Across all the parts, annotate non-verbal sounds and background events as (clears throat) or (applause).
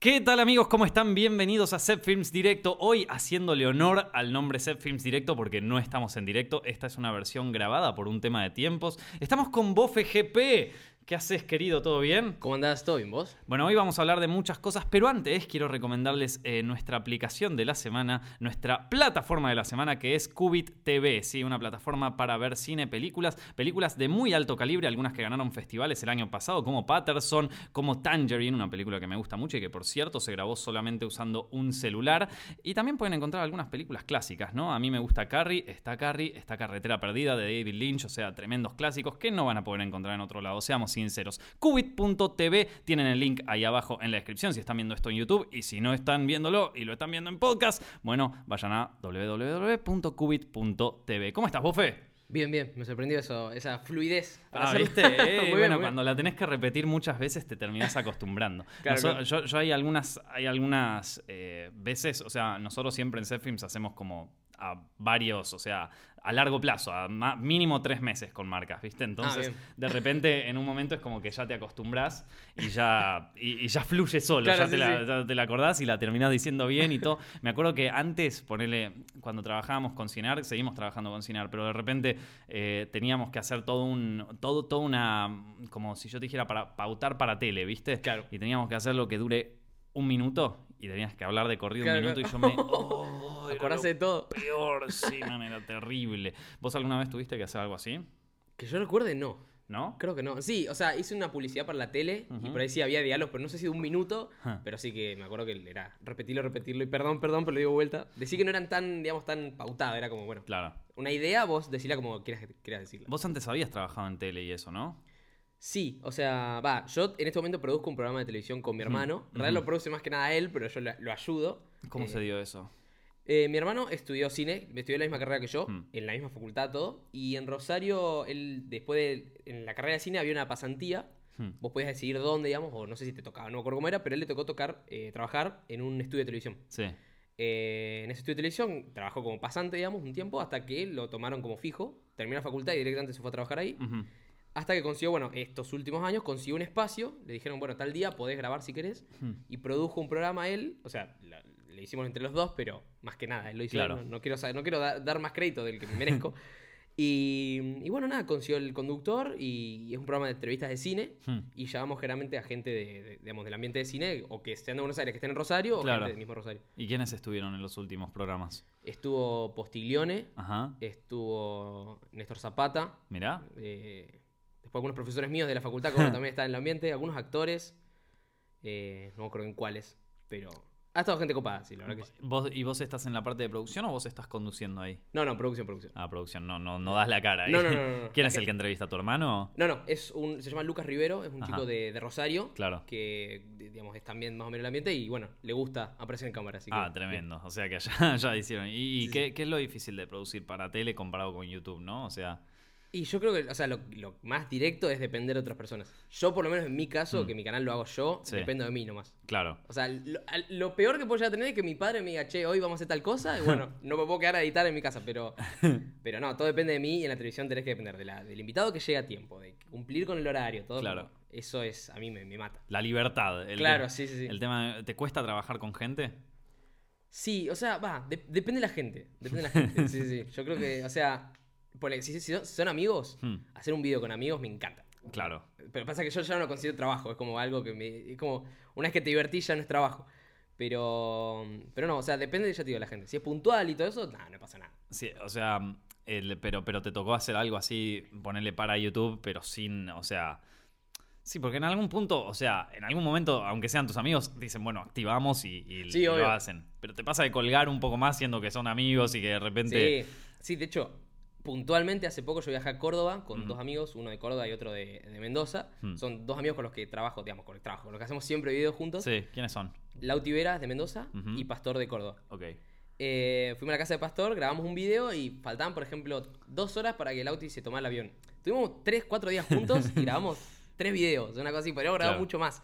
¿Qué tal amigos? ¿Cómo están? Bienvenidos a Set Films Directo. Hoy haciéndole honor al nombre Set Films Directo porque no estamos en directo. Esta es una versión grabada por un tema de tiempos. Estamos con Bofe GP. ¿Qué haces, querido? ¿Todo bien? ¿Cómo andás? ¿Todo bien vos? Bueno, hoy vamos a hablar de muchas cosas, pero antes quiero recomendarles eh, nuestra aplicación de la semana, nuestra plataforma de la semana que es Qubit TV, ¿sí? una plataforma para ver cine, películas, películas de muy alto calibre, algunas que ganaron festivales el año pasado, como Patterson, como Tangerine, una película que me gusta mucho y que por cierto se grabó solamente usando un celular. Y también pueden encontrar algunas películas clásicas, ¿no? A mí me gusta Carrie, está Carrie, está Carretera Perdida de David Lynch, o sea, tremendos clásicos que no van a poder encontrar en otro lado, seamos sinceros. Qubit.tv, tienen el link ahí abajo en la descripción si están viendo esto en YouTube y si no están viéndolo y lo están viendo en podcast, bueno, vayan a www.qubit.tv. ¿Cómo estás, Bofe? Bien, bien, me sorprendió eso, esa fluidez. Ah, ¿viste? (laughs) Eh, bueno, cuando la tenés que repetir muchas veces te terminás acostumbrando. (laughs) Claro, Yo, yo, hay algunas, hay algunas eh, veces, o sea, nosotros siempre en Setfilms hacemos como a varios, o sea, a largo plazo, a mínimo tres meses con marcas, ¿viste? Entonces, ah, de repente, en un momento es como que ya te acostumbras y ya, y, ya fluye solo, ya, te la, te la, acordás y la terminás diciendo bien y todo. (laughs) Me acuerdo que antes, ponele, cuando trabajábamos con Cinar, seguimos trabajando con Cinar, pero de repente eh, teníamos que hacer todo un, todo, todo una, como si yo te dijera, para pautar para tele, ¿viste? Claro. Y teníamos que hacer lo que dure un minuto y tenías que hablar de corrido un minuto y yo me... (laughs) Oh, de todo. Peor, sí, man, era terrible. ¿Vos alguna vez tuviste que hacer algo así? Que yo recuerde, no. ¿No? Creo que no. Sí, o sea, hice una publicidad para la tele y por ahí sí había diálogos, pero no sé si de un minuto, pero sí que me acuerdo que era repetirlo, repetirlo y perdón, perdón, pero lo digo vuelta. Decí que no eran tan, digamos, tan pautadas, era como, bueno. Claro. Una idea, vos decíla como quieras, quieras decirla. Vos antes habías trabajado en tele y eso, ¿no? Sí, o sea, va, yo en este momento produzco un programa de televisión con mi hermano. En realidad lo produce más que nada él, pero yo lo, ayudo. ¿Cómo se dio eso? Eh, mi hermano estudió cine, estudió la misma carrera que yo, en la misma facultad, todo. Y en Rosario, él, después de. En la carrera de cine había una pasantía. Vos podías decidir dónde, digamos, o no sé si te tocaba, no me acuerdo cómo era, pero él le tocó tocar, eh, trabajar en un estudio de televisión. Sí. Eh, en ese estudio de televisión trabajó como pasante, digamos, un tiempo, hasta que lo tomaron como fijo. Terminó la facultad y directamente se fue a trabajar ahí. Hasta que consiguió, bueno, estos últimos años consiguió un espacio, le dijeron, bueno, tal día podés grabar si querés, y produjo un programa él, o sea, le hicimos entre los dos, pero más que nada, él lo hizo, no, quiero, no quiero dar más crédito del que me merezco. (laughs) y, bueno, nada, consiguió el conductor y, es un programa de entrevistas de cine, y llamamos generalmente a gente de, digamos, del ambiente de cine, o que estén de Buenos Aires, que estén en Rosario, o gente del mismo Rosario. ¿Y quiénes estuvieron en los últimos programas? Estuvo Postiglione, estuvo Néstor Zapata. Mirá. Eh, Después algunos profesores míos de la facultad, como (laughs) también están en el ambiente, algunos actores, eh, no me acuerdo en cuáles, pero ha estado gente copada, sí, la verdad que sí. ¿Vos, ¿Y vos estás en la parte de producción o vos estás conduciendo ahí? No, no, producción, producción. Ah, producción, no, no, no das la cara ahí. No, no, no. (laughs) ¿Quién es el que entrevista a tu hermano? No, no, es un, se llama Lucas Rivero, es un chico de, Rosario. Claro. Que, digamos, es también más o menos el ambiente y, bueno, le gusta aparecer en cámara. Así ah, tremendo. O sea que ya, (laughs) ya hicieron. ¿Y, qué, qué es lo difícil de producir para tele comparado con YouTube, no? O sea... Y yo creo que, o sea, lo, más directo es depender de otras personas. Yo, por lo menos en mi caso, mm. que mi canal lo hago yo, dependo de mí nomás. Claro. O sea, lo, peor que puedo llegar a tener es que mi padre me diga, che, hoy vamos a hacer tal cosa, y bueno, (laughs) no me puedo quedar a editar en mi casa, pero, (laughs) pero no, todo depende de mí y en la televisión tenés que depender de la, del invitado que llegue a tiempo, de cumplir con el horario, todo. Claro. Eso es, a mí me, mata. La libertad. claro, sí, sí, sí. El tema, ¿te cuesta trabajar con gente? Sí, o sea, va, depende de la gente. Depende de la gente. (laughs) sí, sí. Yo creo que, o sea, si, son amigos, hmm. hacer un video con amigos me encanta. Claro. Pero pasa que yo ya no lo considero trabajo, es como algo que me. Es como, una vez que te divertís ya no es trabajo. Pero, pero no, o sea, depende, ya te digo, de la gente. Si es puntual y todo eso, no, no pasa nada. Sí, o sea, pero, pero te tocó hacer algo así, ponerle para YouTube, pero sin, o sea. Sí, porque en algún punto, o sea, en algún momento, aunque sean tus amigos, dicen, bueno, activamos y, lo hacen. Pero te pasa de colgar un poco más siendo que son amigos y que de repente. Sí, sí de hecho, puntualmente hace poco yo viajé a Córdoba con dos amigos, uno de Córdoba y otro de, Mendoza. Son dos amigos con los que trabajo, digamos, con el trabajo, con los que hacemos siempre videos juntos. Sí, ¿quiénes son? Lauti Vera de Mendoza y Pastor de Córdoba. Ok. Eh, fuimos a la casa de Pastor, grabamos un video y faltaban, por ejemplo, dos horas para que Lauti se tomara el avión. Tuvimos tres, cuatro días juntos y (laughs) grabamos tres videos, una cosa así. Podríamos grabar mucho más.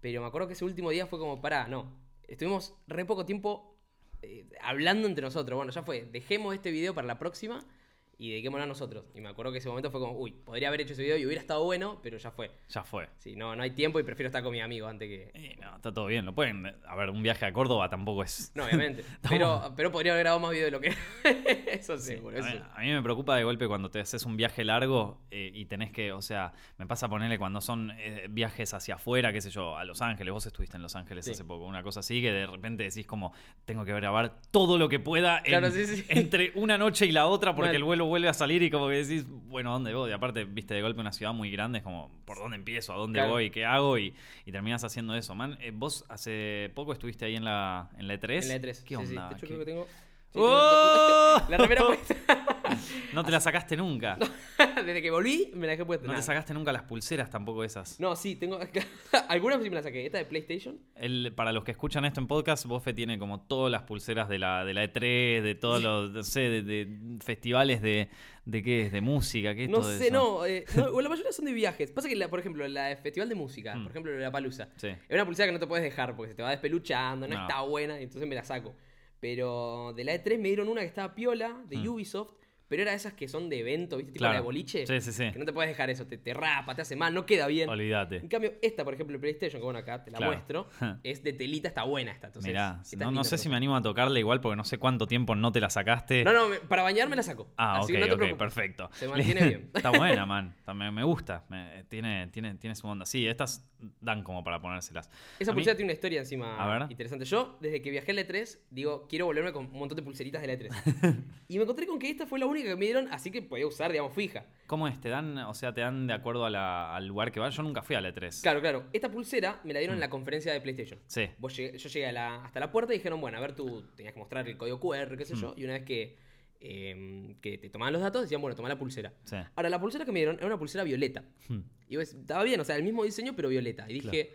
Pero me acuerdo que ese último día fue como, pará, no. Estuvimos re poco tiempo eh, hablando entre nosotros. Bueno, ya fue, dejemos este video para la próxima y dediquémonos a nosotros. Y me acuerdo que ese momento fue como, uy, podría haber hecho ese video y hubiera estado bueno, pero ya fue. Ya fue. Sí, no, no hay tiempo y prefiero estar con mi amigo antes que. Y no, está todo bien. Lo pueden. A ver, un viaje a Córdoba tampoco es. No, obviamente. (laughs) pero, pero podría haber grabado más video de lo que. (laughs) eso sí, a, mí, a, mí, me preocupa de golpe cuando te haces un viaje largo eh, y tenés que. O sea, me pasa a ponerle cuando son eh, viajes hacia afuera, qué sé yo, a Los Ángeles. Vos estuviste en Los Ángeles hace poco. Una cosa así que de repente decís como, tengo que grabar todo lo que pueda claro, sí, sí. entre una noche y la otra porque el vuelo vuelve a salir y como que decís, bueno, ¿dónde voy? Y aparte, viste de golpe una ciudad muy grande, es como, ¿por dónde empiezo? ¿A dónde voy? ¿Qué hago? Y, y terminas haciendo eso. Man, eh, vos hace poco estuviste ahí en la, en la E3. En la E3. ¿Qué onda? Sí. De hecho, creo que tengo. ¡Oh! La remera puesta. (laughs) no te la sacaste nunca. (laughs) Desde que volví, me la dejé puesta. No Nada. te sacaste nunca las pulseras tampoco esas. No, sí, tengo. (laughs) Algunas sí me las saqué. Esta de PlayStation. El, para los que escuchan esto en podcast, Bofe tiene como todas las pulseras de la, de la E3, de todos los, no sé, de, de festivales de, de qué es, de música, qué es No todo sé, eso? no, eh, no. La mayoría son de viajes. Pasa que, la, por ejemplo, la de Festival de Música, Mm. por ejemplo, la Palusa. Sí. Es una pulsera que no te puedes dejar porque se te va despeluchando, no, No. está buena, y entonces me la saco. Pero de la E3 me dieron una que estaba piola, de Mm. Ubisoft, pero era esas que son de evento, ¿viste? Tipo Claro. la de boliche. Sí, sí, sí. Que no te puedes dejar eso, te, te rapa, te hace mal, no queda bien. Olvídate. En cambio, esta, por ejemplo, el PlayStation, que bueno, acá te la Claro. muestro, (laughs) es de telita, está buena esta. Entonces, Mirá, no, no sé si me animo a tocarla igual porque no sé cuánto tiempo no te la sacaste. No, no, me- para bañarme la saco. Ah, Así ok, no te perfecto. Se mantiene (laughs) bien. Está buena, (laughs) man. También me gusta. Me- tiene, tiene, tiene su onda. Sí, estas dan como para ponérselas. Esa A mí- pulsera tiene una historia encima interesante. Yo, desde que viajé a la E3, digo, quiero volverme con un montón de pulseritas de la E3. y me encontré con que esta fue la única que me dieron, así que podía usar, digamos, fija. ¿Cómo es? ¿Te dan, o sea, te dan de acuerdo a la- al lugar que vas? Yo nunca fui a la E3. Claro, claro. Esta pulsera me la Mm. dieron en la conferencia de PlayStation. Sí. Vos llegué- yo llegué a la- hasta la puerta y dijeron, bueno, a ver, tú tenías que mostrar el código QR, qué sé Mm. yo. Y una vez que, eh, que te tomaban los datos, decían, bueno, toma la pulsera. Sí. Ahora, la pulsera que me dieron era una pulsera violeta. Hmm. Y ves, estaba bien, o sea, el mismo diseño, pero violeta. Y dije,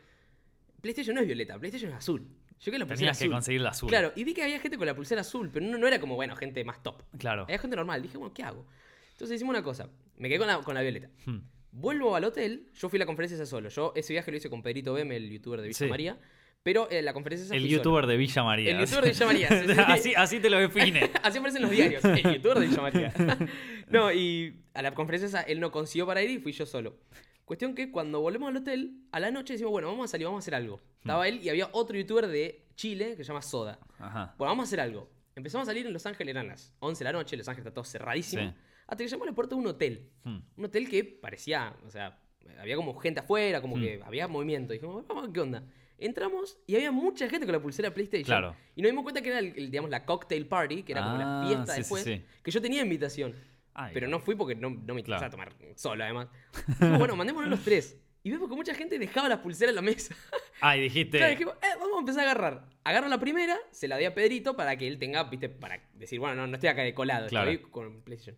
PlayStation no es violeta, PlayStation es azul. Yo que la pulsera Tenías que conseguir la azul. Claro, y vi que había gente con la pulsera azul, pero no, no era como, bueno, gente más top. Claro. Había gente normal. Dije, bueno, ¿qué hago? Entonces hicimos una cosa. Me quedé con la, con la violeta. Hmm. Vuelvo al hotel. Yo fui a la conferencia esa solo. Yo ese viaje lo hice con Pedrito Bem, el youtuber de Villa Sí. María. Pero eh, la conferencia esa El fui youtuber de Villa María. El youtuber de Villa María, sí, (laughs) sí, sí. así, así te lo define. (laughs) Así aparecen los diarios. El youtuber de Villa María. (laughs) no, y a la conferencia esa él no consiguió para ir y fui yo solo. Cuestión que cuando volvemos al hotel, a la noche decimos, bueno, vamos a salir, vamos a hacer algo. Estaba él y había otro youtuber de Chile que se llama Soda. Ajá. Bueno, vamos a hacer algo. Empezamos a salir en Los Ángeles, eran las 11 de la noche, Los Ángeles está todo cerradísimo. Sí. Hasta que llamó a la puerta de un hotel. Hmm. Un hotel que parecía, o sea, había como gente afuera, como Hmm. que había movimiento. Dijimos, vamos qué onda. Entramos y había mucha gente con la pulsera PlayStation. Claro. Y nos dimos cuenta que era, el, el, digamos, la cocktail party, que era como la Ah, fiesta sí, después. sí. Que yo tenía invitación. Ay, pero no fui porque no, no me interesaba Claro. tomar solo, además. Dijimos, bueno, mandémonos los tres. Y vemos que mucha gente dejaba la pulsera en la mesa. (laughs) Ay, dijiste. Claro, dijimos, eh, vamos a empezar a agarrar. Agarro la primera, se la doy a Pedrito para que él tenga, viste, para decir, bueno, no, no estoy acá de colado, Claro. estoy con PlayStation.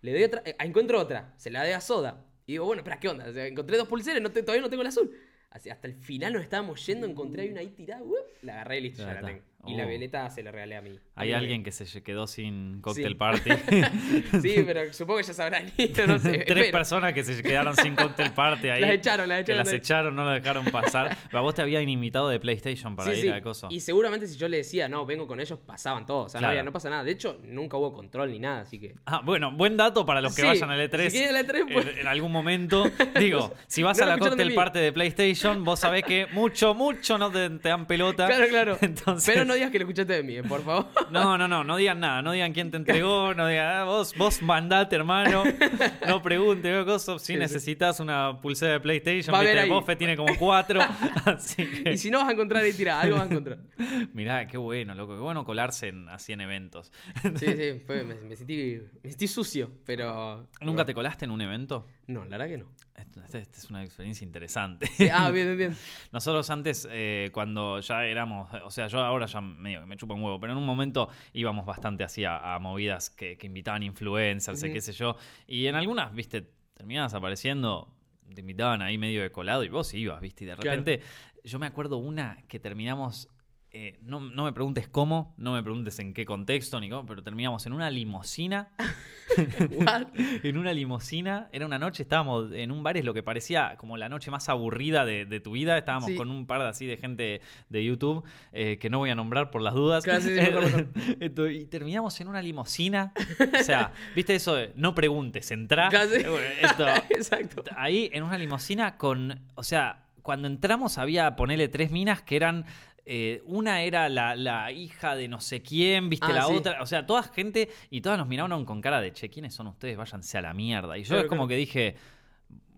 Le doy otra, eh, encuentro otra, se la doy a Soda. Y digo, bueno, espera, ¿qué onda? O sea, encontré dos pulseras, no te- todavía no tengo la azul. Así, hasta el final nos estábamos yendo, encontré ahí una ahí tirada, ¡uh! la agarré y listo, Ya ya, la tengo. Y la Oh. violeta se la regalé a mí. a Hay mi alguien que se quedó sin cocktail Sí. party. (laughs) Sí, pero supongo que ya sabrán, no sé. (laughs) Tres espero. personas que se quedaron sin cocktail party ahí. (laughs) Las echaron, las Que echaron. las echaron, no las dejaron pasar. Pero a vos te habían invitado de PlayStation para Sí, ir sí. a coso. Y seguramente si yo le decía, no, vengo con ellos, pasaban todos. O sea, Claro. no, pasa nada. De hecho, nunca hubo control ni nada, así que. Ah, bueno, buen dato para los que vayan al E3. si quieren al E3, pues- en, en algún momento. Digo, si vas No a la cocktail party de PlayStation, vos sabés que mucho, mucho no te, te dan pelota. Claro, claro. Entonces, Pero no digas que lo escuchaste de mí, eh, por favor. (laughs) No, no, no, no digan nada, no digan quién te entregó, no digan, ah, vos, vos mandate, hermano, no pregunte, cosa, si sí. necesitas una pulsera de PlayStation, viste, ahí. Boffe tiene como cuatro, (laughs) así que, Y si no vas a encontrar ahí tirada, algo vas a encontrar. (laughs) mirá, qué bueno, loco, qué bueno colarse en, así en eventos. Sí, sí, fue- me, me sentí, me sentí sucio, pero. ¿Nunca te colaste en un evento? No, la verdad que no. Esta esta es una experiencia interesante. Sí, ah, bien, bien, bien. (laughs) Nosotros antes, eh, cuando ya éramos, o sea, yo ahora ya medio que me chupa un huevo, pero en un momento íbamos bastante así a, a movidas que, que invitaban influencers, y Ujú. qué sé yo, y en algunas, viste, terminabas apareciendo, te invitaban ahí medio de colado y vos ibas, viste, y de Claro. repente, yo me acuerdo una que terminamos eh, no, no me preguntes cómo, no me preguntes en qué contexto ni cómo, pero terminamos en una limusina. (laughs) (laughs) En una limusina. Era una noche, estábamos en un bar, es lo que parecía como la noche más aburrida de, de tu vida. Estábamos Sí. con un par de así de gente de YouTube eh, que no voy a nombrar por las dudas. Mejor. (laughs) Esto, y terminamos en una limusina. O sea, ¿viste eso de no preguntes, entrá? Casi. Eh, esto, Exacto. ahí en una limusina con. O sea, cuando entramos había, ponele tres minas que eran. Eh, una era la, la hija de no sé quién, viste Ah, la sí. otra. O sea, toda gente y todas nos miraron con cara de che, ¿quiénes son ustedes? Váyanse a la mierda. Y yo Claro, es como claro. que dije.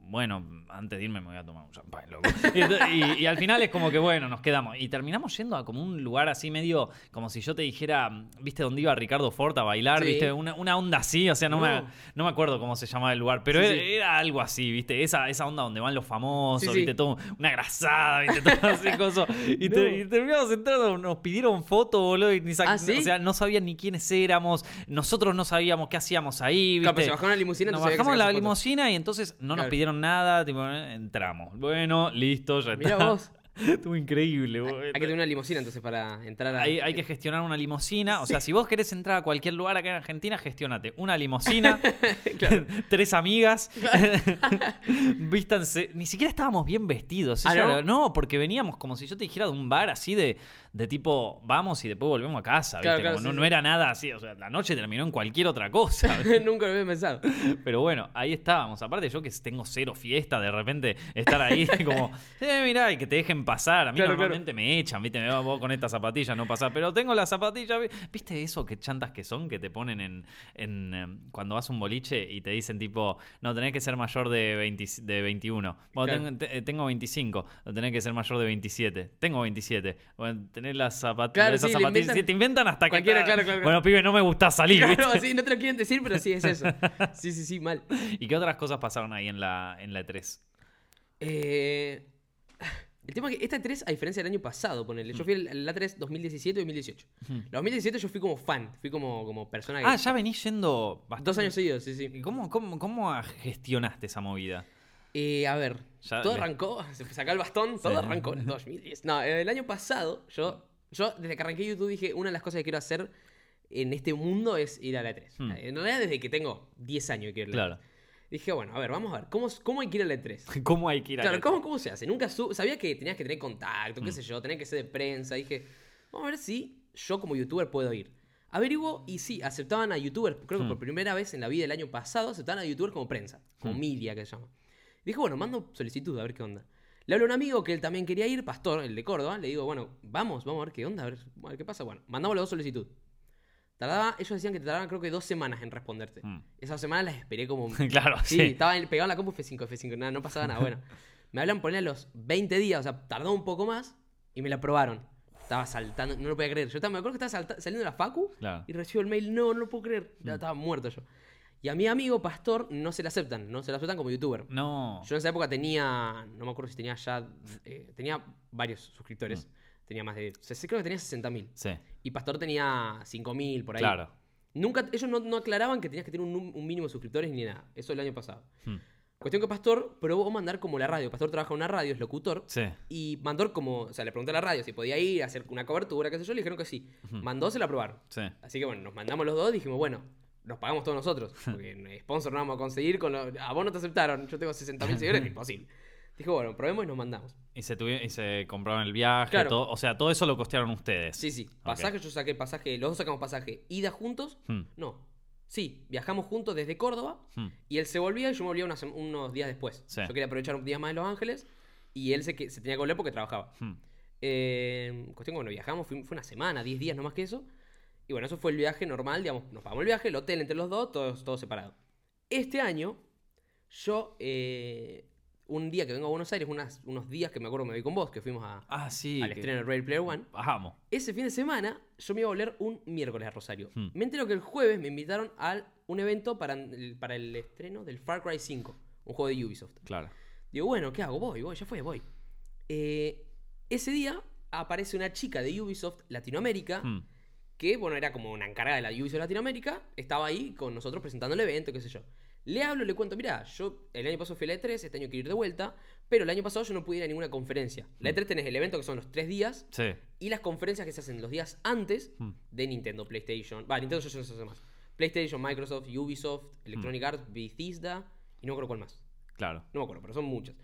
Bueno, antes de irme me voy a tomar un champán, loco. Y, (laughs) y- y al final es como que, bueno, nos quedamos. Y terminamos yendo a como un lugar así medio, como si yo te dijera, ¿viste dónde iba Ricardo Ford a bailar? Sí. ¿Viste? Una, una onda así, o sea, no, Me, No. no me acuerdo cómo se llamaba el lugar, pero Sí, era, sí. era algo así, ¿viste? Esa, esa onda donde van los famosos. ¿viste? Todo, una grasada, ¿viste? Todo (laughs) así, coso. Y, te- No. y terminamos entrando, nos pidieron fotos, boludo, y ni ¿Ah, o sea, no sabían ni quiénes éramos, nosotros no sabíamos qué hacíamos ahí, ¿viste? Claro, pero se bajaron la limusina, Nos bajamos la limusina y entonces no nos Claro. Nada, tipo, eh, entramos. Bueno, listo, ya Mirá está. vos. (laughs) Estuvo increíble, boludo. Hay que tener una limusina entonces para entrar a. Hay, hay que gestionar una limusina. O sea, si vos querés entrar a cualquier lugar acá en Argentina, gestionate una limusina, (laughs) (laughs) tres amigas, vístanse. Ni siquiera estábamos bien vestidos. ¿Ah, no? era- no, porque veníamos como si yo te dijera de un bar así de, de tipo, vamos y después volvemos a casa. ¿viste? Claro, claro, Como sí, no, sí. no era nada así. O sea, la noche terminó en cualquier otra cosa. (laughs) Nunca lo había pensado. Pero bueno, ahí estábamos. Aparte, yo que tengo cero fiesta, de repente estar ahí (laughs) como, eh, mirá, y que te dejen pasar. A mí Claro, normalmente me echan, ¿viste? Me va vos con estas zapatillas, no pasás. Pero tengo las zapatillas, vi- ¿viste eso que chantas que son? Que te ponen en, en, em, cuando vas a un boliche y te dicen tipo, no, tenés que ser mayor de, 20 de 21. Bueno, tengo, te- tengo 25, no tenés que ser mayor de 27. Tengo 27. Bueno, tenés las zapatillas. Claro, sí, le inventan- te inventan hasta que. Claro, claro, claro. Bueno, pibe, no me gusta salir, ¿viste? Claro, sí, no te lo quieren decir, pero sí es eso. (laughs) Sí, sí, sí, mal. ¿Y qué otras cosas pasaron ahí en la, en la E E3? Eh, el tema es que esta 3, a diferencia del año pasado, ponele. Yo fui al la 3 2017 y 2018. La 2017 yo fui como fan, fui como, como persona que. Ah, ya venís yendo bastante. Dos años seguidos, sí, sí. ¿Y ¿Cómo, cómo, cómo gestionaste esa movida? Eh, a ver, Ya todo le- arrancó, (laughs) se sacó el bastón, todo Sí. arrancó en el 2010. No, eh, el año pasado, yo, yo desde que arranqué YouTube dije, una de las cosas que quiero hacer en este mundo es ir a la E3. Hmm. En realidad desde que tengo 10 años quiero ir a la Claro. E3. Dije, bueno, a ver, vamos a ver, ¿cómo, cómo hay que ir a la E3? (laughs) ¿Cómo hay que ir a Claro, la- ¿cómo, ¿cómo se hace? Nunca su- sabía que tenías que tener contacto, qué sé yo, tenía que ser de prensa. Dije, vamos a ver si yo como youtuber puedo ir. Averiguo y sí, aceptaban a youtubers, creo que Mm. por primera vez en la vida del año pasado, aceptaban a youtubers como prensa, como Mm. media que se llama. Dije, bueno, mando solicitud a ver qué onda. Le hablo a un amigo que él también quería ir, Pastor, el de Córdoba. Le digo, bueno, vamos, vamos a ver qué onda, a ver, a ver qué pasa. Bueno, mandamos las dos solicitud. Tardaba, ellos decían que tardaban creo que dos semanas en responderte. Mm. Esas semanas las esperé como (laughs) claro, Sí, sí. estaba en- pegado en la compu F5, F5, nada, no pasaba nada. Bueno, (laughs) me hablan poner a los 20 días, o sea, tardó un poco más y me la aprobaron. Estaba saltando, no lo podía creer. Yo estaba, me acuerdo que estaba salta- saliendo de la Facu Claro. y recibo el mail, no, no lo puedo creer. Ya Mm. estaba muerto yo. Y a mi amigo Pastor no se la aceptan, no se la aceptan como youtuber. No. Yo en esa época tenía, no me acuerdo si tenía ya, eh, tenía varios suscriptores. Tenía más de, creo que tenía 60.000. Sí, Y Pastor tenía 5.000 por ahí. claro. Nunca, ellos no, no aclaraban que tenías que tener un, mínimo de suscriptores ni nada. Eso el año pasado. Hmm. Cuestión que Pastor probó mandar como la radio. Pastor trabaja en una radio, es locutor. Sí. Y mandó como, o sea, le pregunté a la radio si podía ir a hacer una cobertura, qué sé yo, le dijeron que sí. Mandó, se la aprobaron. Sí. Así que bueno, nos mandamos los dos, dijimos, bueno, nos pagamos todos nosotros. (laughs) Porque sponsor no vamos a conseguir, con lo- a vos no te aceptaron, yo tengo 60.000 seguidores, (laughs) imposible. Dijo, bueno, probemos y nos mandamos. Y se, tuvi- y se compraron el viaje, Claro. todo. O sea, todo eso lo costearon ustedes. Sí, sí. Pasaje, yo saqué pasaje, los dos sacamos pasaje. Ida juntos, Hmm. no. Sí, viajamos juntos desde Córdoba Hmm. y él se volvía y yo me volvía unas- unos días después. Sí. Yo quería aprovechar un día más en Los Ángeles y él se, se tenía que volver porque trabajaba. Hmm. Eh, cuestión que, bueno, viajamos, fue, fue una semana, 10 días, no más que eso. Y bueno, eso fue el viaje normal, digamos, nos pagamos el viaje, el hotel entre los dos, todos todo separado. Este año, yo, eh, un día que vengo a Buenos Aires, unas- unos días que me acuerdo que me vi con vos, que fuimos a- Ah, sí. al que- estreno de Ready Player One, Vamos. ese fin de semana yo me iba a volver un miércoles a Rosario. Hmm. Me entero que el jueves me invitaron a un evento para el, para el estreno del Far Cry 5, un juego de Ubisoft. Claro. Digo, bueno, ¿qué hago? Voy, voy, ya fue, voy. Eh, ese día aparece una chica de Ubisoft Latinoamérica, Hmm. Que, bueno, era como una encargada de la Ubisoft Latinoamérica, estaba ahí con nosotros presentando el evento, qué sé yo. Le hablo, le cuento, mira, yo el año pasado fui a la E3, este año quiero ir de vuelta, pero el año pasado yo no pude ir a ninguna conferencia. La E3 tenés el evento que son los tres días Sí. y las conferencias que se hacen los días antes Hmm. de Nintendo, PlayStation. Va, Nintendo ya no se hace más. PlayStation, Microsoft, Ubisoft. Electronic Arts, Bethesda y no me acuerdo cuál más. Claro. No me acuerdo, pero son muchas.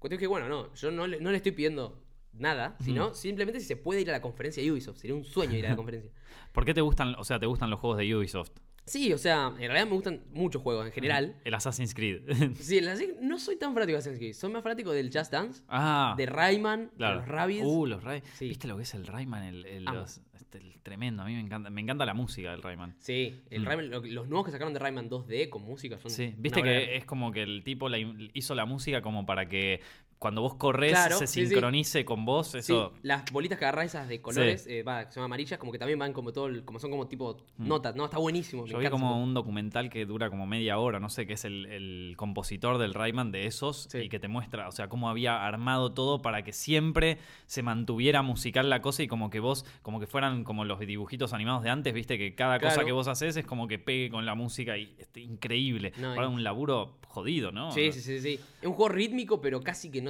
Cuestión es que, bueno, no, yo no le, no le estoy pidiendo nada, sino simplemente si se puede ir a la conferencia de Ubisoft. Sería un sueño ir a la (laughs) conferencia. ¿Por qué te gustan, o sea, te gustan los juegos de Ubisoft? Sí, o sea, en realidad me gustan muchos juegos en general. El Assassin's Creed. (laughs) Sí, la- sí, no soy tan fanático de Assassin's Creed. Soy más fanático del Just Dance, ah. de Rayman, Claro. de los Rabbids. Uh, los. Sí. ¿Viste lo que es el Rayman? El, el- los- este, el tremendo. A mí me encanta. Me encanta la música del Rayman. Sí, el Mm. Rayman- lo- los nuevos que sacaron de Rayman 2D con música son. Sí, viste que es como que el tipo la hizo la música como para que cuando vos corres Claro, se sí, sí. sincronice con vos. Sí, Eso. las bolitas que agarrás esas de colores, eh, va, que son amarillas, como que también van como todo, el- como son como tipo notas, ¿no? Está buenísimo. Mm. Yo vi encanta como un documental que dura como media hora, no sé, que es el, el compositor del Rayman de esos Sí. y que te muestra, o sea, cómo había armado todo para que siempre se mantuviera musical la cosa y como que vos, como que fueran como los dibujitos animados de antes, viste, que cada cosa que vos haces es como que pegue con la música y este, increíble. No, Ahora un laburo jodido, ¿no? Sí, sí, sí, sí. Es un juego rítmico, pero casi que no.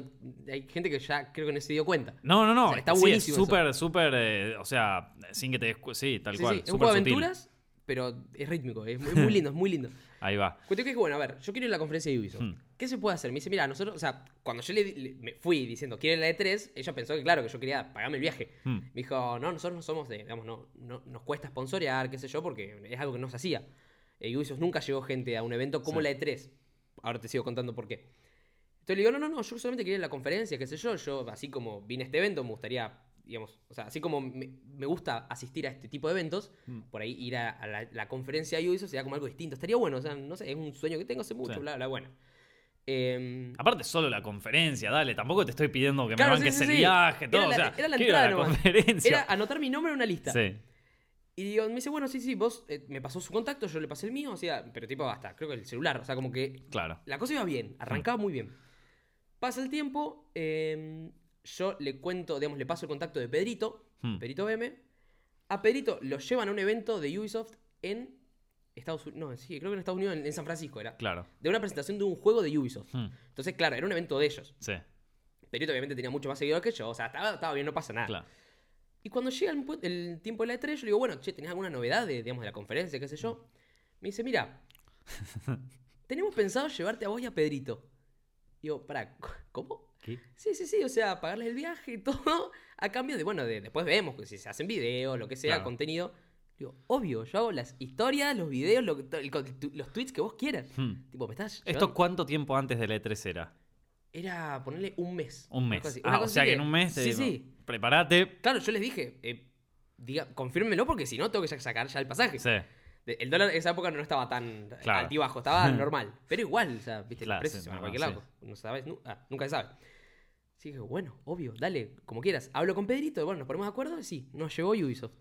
Hay gente que ya creo que no se dio cuenta. No, no, no. O sea, está sí, buenísimo Es súper, súper, eh, o sea, sin que te Sí, tal Sí, cual. sí, Es un juego de aventuras, pero es rítmico. Es muy, es muy lindo, es muy lindo. (laughs) Ahí va. Cuestión que es que, bueno, a ver, yo quiero ir a la conferencia de Ubisoft. Hmm. ¿Qué se puede hacer? Me dice, mira, nosotros, o sea, cuando yo le, di- le- me fui diciendo quiero ir a la E3, ella pensó que, claro, que yo quería pagarme el viaje. Hmm. Me dijo, no, nosotros no somos de, digamos, no, no nos cuesta sponsorear, qué sé yo, porque es algo que no se hacía. Eh, Ubisoft nunca llegó gente a un evento como Sí. la E3. Ahora te sigo contando por qué. Entonces le digo, no, no, no, yo solamente quería ir a la conferencia, qué sé yo. Yo, así como vine a este evento, me gustaría, digamos, o sea, así como me, me gusta asistir a este tipo de eventos, Mm. por ahí ir a, a la, la conferencia de Ubisoft sería como algo distinto. Estaría bueno, o sea, no sé, es un sueño que tengo hace mucho, Sí. bla, bla, bueno. Em, Aparte, solo la conferencia, dale. Tampoco te estoy pidiendo que Claro, me sí, banques sí, el sí. viaje, todo. Era la- o sea, era la entrada la nomás. conferencia. era anotar mi nombre en una lista. Sí. Y digo, me dice, bueno, sí, sí, vos eh, me pasó su contacto, yo le pasé el mío, o sea, pero tipo basta, creo que el celular, o sea, como que Claro. la cosa iba bien, arrancaba muy bien. Pasa el tiempo, em, yo le cuento, digamos, le paso el contacto de Pedrito, Hmm. Pedrito BM. A Pedrito lo llevan a un evento de Ubisoft en Estados Unidos, no, sí, creo que en Estados Unidos, en, en San Francisco era. Claro. De una presentación de un juego de Ubisoft. Hmm. Entonces, claro, era un evento de ellos. Sí, Pedrito obviamente tenía mucho más seguidores que yo, o sea, estaba, estaba bien, no pasa nada. claro. Y cuando llega el, tiempo de la E3, yo le digo, bueno, che, ¿tenés alguna novedad de, digamos, de la conferencia, qué sé yo? Me dice, mira, (laughs) tenemos pensado llevarte a vos y a Pedrito. Digo, pará, (laughs) ¿cómo? ¿Qué? Sí, sí, sí, o sea, pagarles el viaje y (laughs) todo, a cambio de, bueno, de, después vemos que si se hacen videos, lo que sea, Claro. contenido. Digo, obvio, yo hago las historias, los videos, lo el los tweets que vos quieras. Hmm. Tipo, me estás ¿Esto cuánto tiempo antes del E3 era? Era ponerle un mes. Un mes. así. Ah, o sea que en un mes Sí, digo, sí. prepárate. Claro, yo les dije, eh, diga, confírmenmelo porque si no tengo que sacar ya el pasaje. Sí. El dólar en esa época no estaba tan Claro. altibajo, estaba normal. Pero igual, o sea, viste, Claro, los precios sí, van a cualquier sí. lado. No sabes, ah, nunca se sabe. Así que bueno, obvio, dale, como quieras. Hablo con Pedrito, bueno, nos ponemos de acuerdo, sí, nos llevó Ubisoft.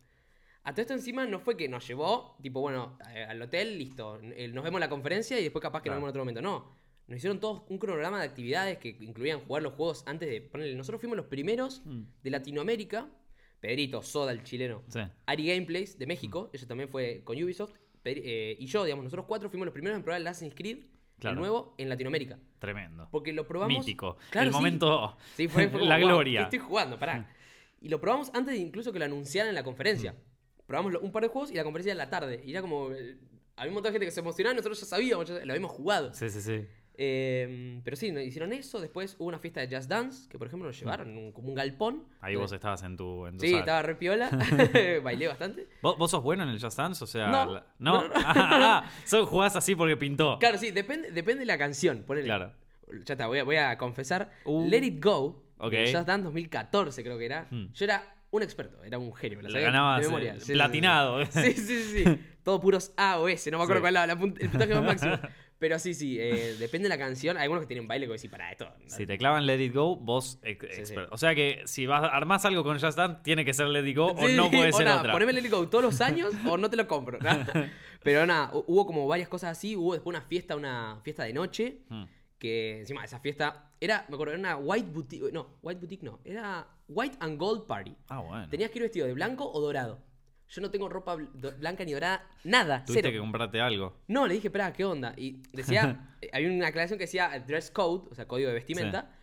A todo esto encima no fue que nos llevó, tipo, bueno, eh, al hotel, listo, nos vemos en la conferencia y después capaz que Claro. nos vemos en otro momento. No, nos hicieron todos un cronograma de actividades que incluían jugar los juegos antes de ponerle. Nosotros fuimos los primeros Mm. de Latinoamérica, Pedrito, Soda, el chileno, Sí. Ari Gameplays de México, eso también fue con Ubisoft. Eh, y yo, digamos, nosotros cuatro fuimos los primeros en probar el Assassin's Creed, Claro. el nuevo, en Latinoamérica. Tremendo. Porque lo probamos. Mítico. Claro, el sí. momento. Sí, fue, fue (laughs) como, la "Wow, gloria. ¿qué estoy jugando, pará. Y lo probamos antes de incluso que lo anunciaran en la conferencia. Probamos lo- un par de juegos y la conferencia era en la tarde. Y era como. eh, había un montón de gente que se emocionaba, nosotros ya sabíamos, ya lo habíamos jugado. Sí, sí, sí. Eh, pero sí, hicieron eso. Después hubo una fiesta de Just Dance, que por ejemplo nos llevaron un- como un galpón. Ahí vos estabas en tu, en tu Sí, estaba re piola. (laughs) (laughs) Bailé bastante. ¿Vos, vos sos bueno en el Just Dance? O sea. No. la- No, ¿No? no, no. (laughs) Ah, ah, solo jugás así porque pintó. Claro, sí, depende, depende de la canción. ponele. Claro. Ya está, voy a, voy a confesar. Uh. Let It Go, Ok. de Just Dance 2014 creo que era. Hmm. Yo era un experto, era un genio. la sí, platinado. Sí, sí, sí. Todo puros A o S, no me acuerdo Sí. cuál era la el puntaje más máximo. Pero sí, sí, eh, depende de la canción. Hay algunos que tienen baile que decir, para esto. Si te clavan Let It Go, vos ex- Sí. O sea que si vas, armás algo con Just Dance, tiene que ser Let It Go o no puede o ser nada, otra. Poneme Let It Go todos los años (laughs) o no te lo compro. ¿no? (laughs) Pero nada, hu- hubo como varias cosas así. Hubo después una fiesta, una fiesta de noche. Hmm. que encima esa fiesta era, me acuerdo, era una white boutique, no, white boutique no, era white and gold party. Ah, bueno. Tenías que ir vestido de blanco o dorado. Yo no tengo ropa bl- blanca ni dorada, nada, Tuviste cero. que comprarte algo. No, le dije, espera, ¿qué onda? Y decía, (laughs) eh, había una aclaración que decía dress code, o sea, código de vestimenta.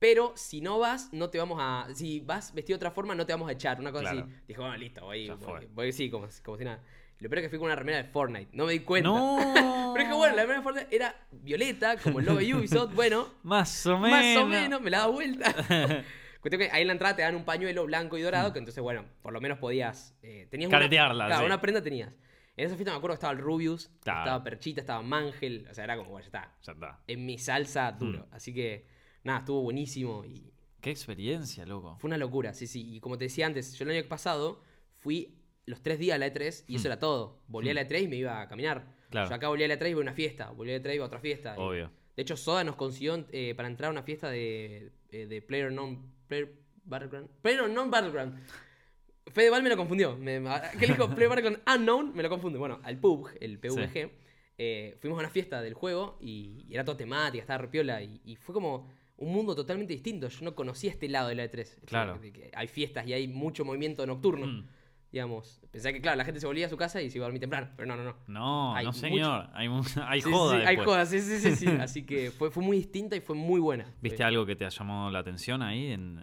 Pero si no vas, no te vamos a. Si vas vestido de otra forma, no te vamos a echar. Una cosa Claro. así. Dijo, bueno, listo, voy, voy, voy, sí, como, como si nada. Lo peor es que fui con una remera de Fortnite. No me di cuenta. No. (laughs) Pero es que bueno, la remera de Fortnite era violeta, como el logo de (laughs) Ubisoft. Bueno, Más o menos. más o menos, me la da vuelta. Cuestión que ahí en la entrada te dan un pañuelo blanco y dorado, que entonces, bueno, por lo menos podías. Eh, tenías una- Caretearla, Claro, sí. una prenda tenías. En esa fiesta me acuerdo que estaba el Rubius, Claro. estaba Perchita, estaba Mangel. O sea, era como, bueno, ya está. Ya está. En mi salsa duro. Mm. Así que, nada, estuvo buenísimo y Qué experiencia, loco. fue una locura, sí, sí. Y como te decía antes, yo el año pasado fui los tres días a la E3 y eso era todo. Volví a la E3 y me iba a caminar. Claro. Yo acá volví a la E3 y iba a una fiesta. Volví a la E3 y iba a otra fiesta. Y- Obvio. de hecho, Soda nos consiguió eh, para entrar a una fiesta de, eh, de Player Non Player Battleground. Player Non Battleground. Fedeval me lo confundió. Me, ¿Qué le dijo? Player (laughs) Battleground Unknown me lo confunde. Bueno, al PUBG, el PUBG, eh, fuimos a una fiesta del juego y, y era todo temática, estaba repiola y, y fue como un mundo totalmente distinto. Yo no conocía este lado de la E3. Esto Claro. que hay fiestas y hay mucho movimiento nocturno. Mm. Digamos, pensé que, claro, la gente se volvía a su casa y se iba a dormir temprano, pero no, no, no. No, Hay no mucho- señor. Hay, mu- (laughs) hay Sí, joda sí, hay después. joda, sí, sí, sí, sí. (laughs) Así que fue, fue muy distinta y fue muy buena. ¿Viste algo que te llamó la atención ahí en,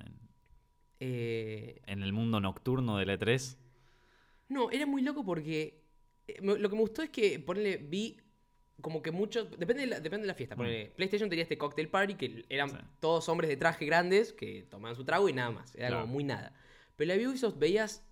Eh, en el mundo nocturno del E3? no, era muy loco porque eh, lo que me gustó es que, ponele, vi como que muchos, depende de la, depende de la fiesta, ponele, PlayStation tenía este cocktail party que eran Mm. Sí. todos hombres de traje grandes que tomaban su trago y nada más, era Claro. como muy nada. Pero la Ubisoft veías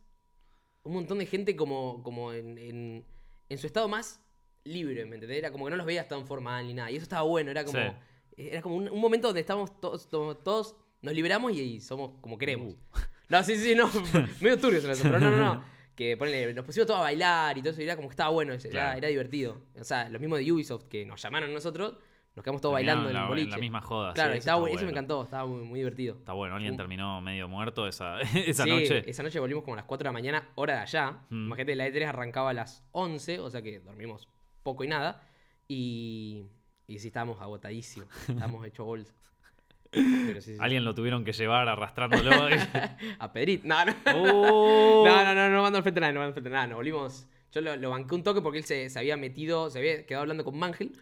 un montón de gente como, como en, en, en su estado más libre, ¿me entendés? Era como que no los veías tan formal ni nada, y eso estaba bueno, era como, Sí. era como un, un momento donde estábamos todos, todos, todos nos liberamos y, y somos como queremos. Uh. (laughs) No, sí, sí, no. (laughs) medio turbio se pero no, no, no. (laughs) Que ponele, nos pusimos todos a bailar y todo eso, y era como que estaba bueno, era, Claro. era divertido. O sea, los mismos de Ubisoft que nos llamaron a nosotros, nos quedamos todos Terminaron bailando en la, el boliche. la misma joda. claro, sí, eso me encantó, estaba muy, muy divertido. Está bueno, alguien Un- terminó medio muerto esa, (laughs) esa Sí, noche. Esa noche volvimos como a las 4 de la mañana, hora de allá. Mm. Imagínate, la E3 arrancaba a las 11, o sea que dormimos poco y nada. Y, y sí, estábamos agotadísimos, (laughs) estábamos hechos bolsa. Pero sí, sí. Alguien lo tuvieron que llevar arrastrándolo. (laughs) A Pedrito, no, no. ¡Oh! No, no, no, no mando al frente nada, no mando al frente nada. Nos volvimos. Yo lo, lo banqué un toque porque él se, se había metido, se había quedado hablando con Mangel.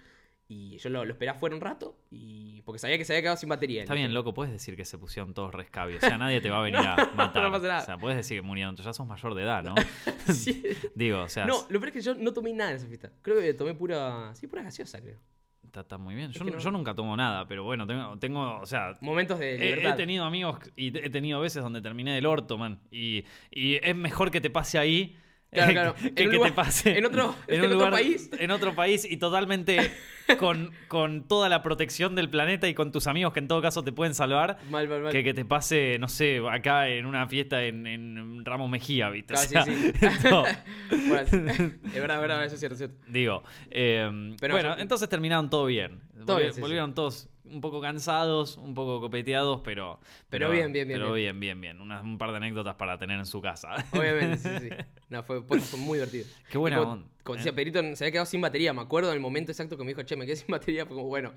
Y yo lo, lo esperé afuera un rato. Y porque sabía que se había quedado sin batería. Está bien, loco, puedes decir que se pusieron todos rescabios. O sea, nadie te va a (laughs) venir a matar. no pasa nada. O sea, puedes decir que murieron. Ya sos mayor de edad, ¿no? (laughs) Sí. (laughs) Digo, o sea, No, lo peor es que yo no tomé nada en esa fiesta. Creo que tomé pura. Sí, pura gaseosa, creo. está, está muy bien. Yo, que no- yo nunca tomo nada, pero bueno, tengo, tengo o sea, Momentos de He, tenido amigos y he tenido veces donde terminé del orto, man. Y, y es mejor que te pase ahí. Claro, claro. Que, te pase en otro- (laughs) en otro lugar- país. En otro país y totalmente (laughs) con, con toda la protección del planeta y con tus amigos que en todo caso te pueden salvar. Mal, mal, mal. Que, que te pase, no sé, acá en una fiesta en, en Ramos Mejía, ¿viste? O Claro, sea, sí, (laughs) sí. no. Bueno, es verdad, es verdad, eso es cierto, es cierto. Digo, eh, Pero bueno, entonces terminaron todo bien. Todo bien, sí. Volvieron todos un poco cansados, un poco copeteados, pero... Pero bien, bien, bien, Pero bien. bien, bien, bien. Una- un par de anécdotas para tener en su casa. (laughs) Obviamente, sí, sí. No, fue, muy divertido. Qué buena como, onda, Como ¿eh? decía Perito, se había quedado sin batería. Me acuerdo del momento exacto que me dijo, che, me quedé sin batería. Fue como, bueno,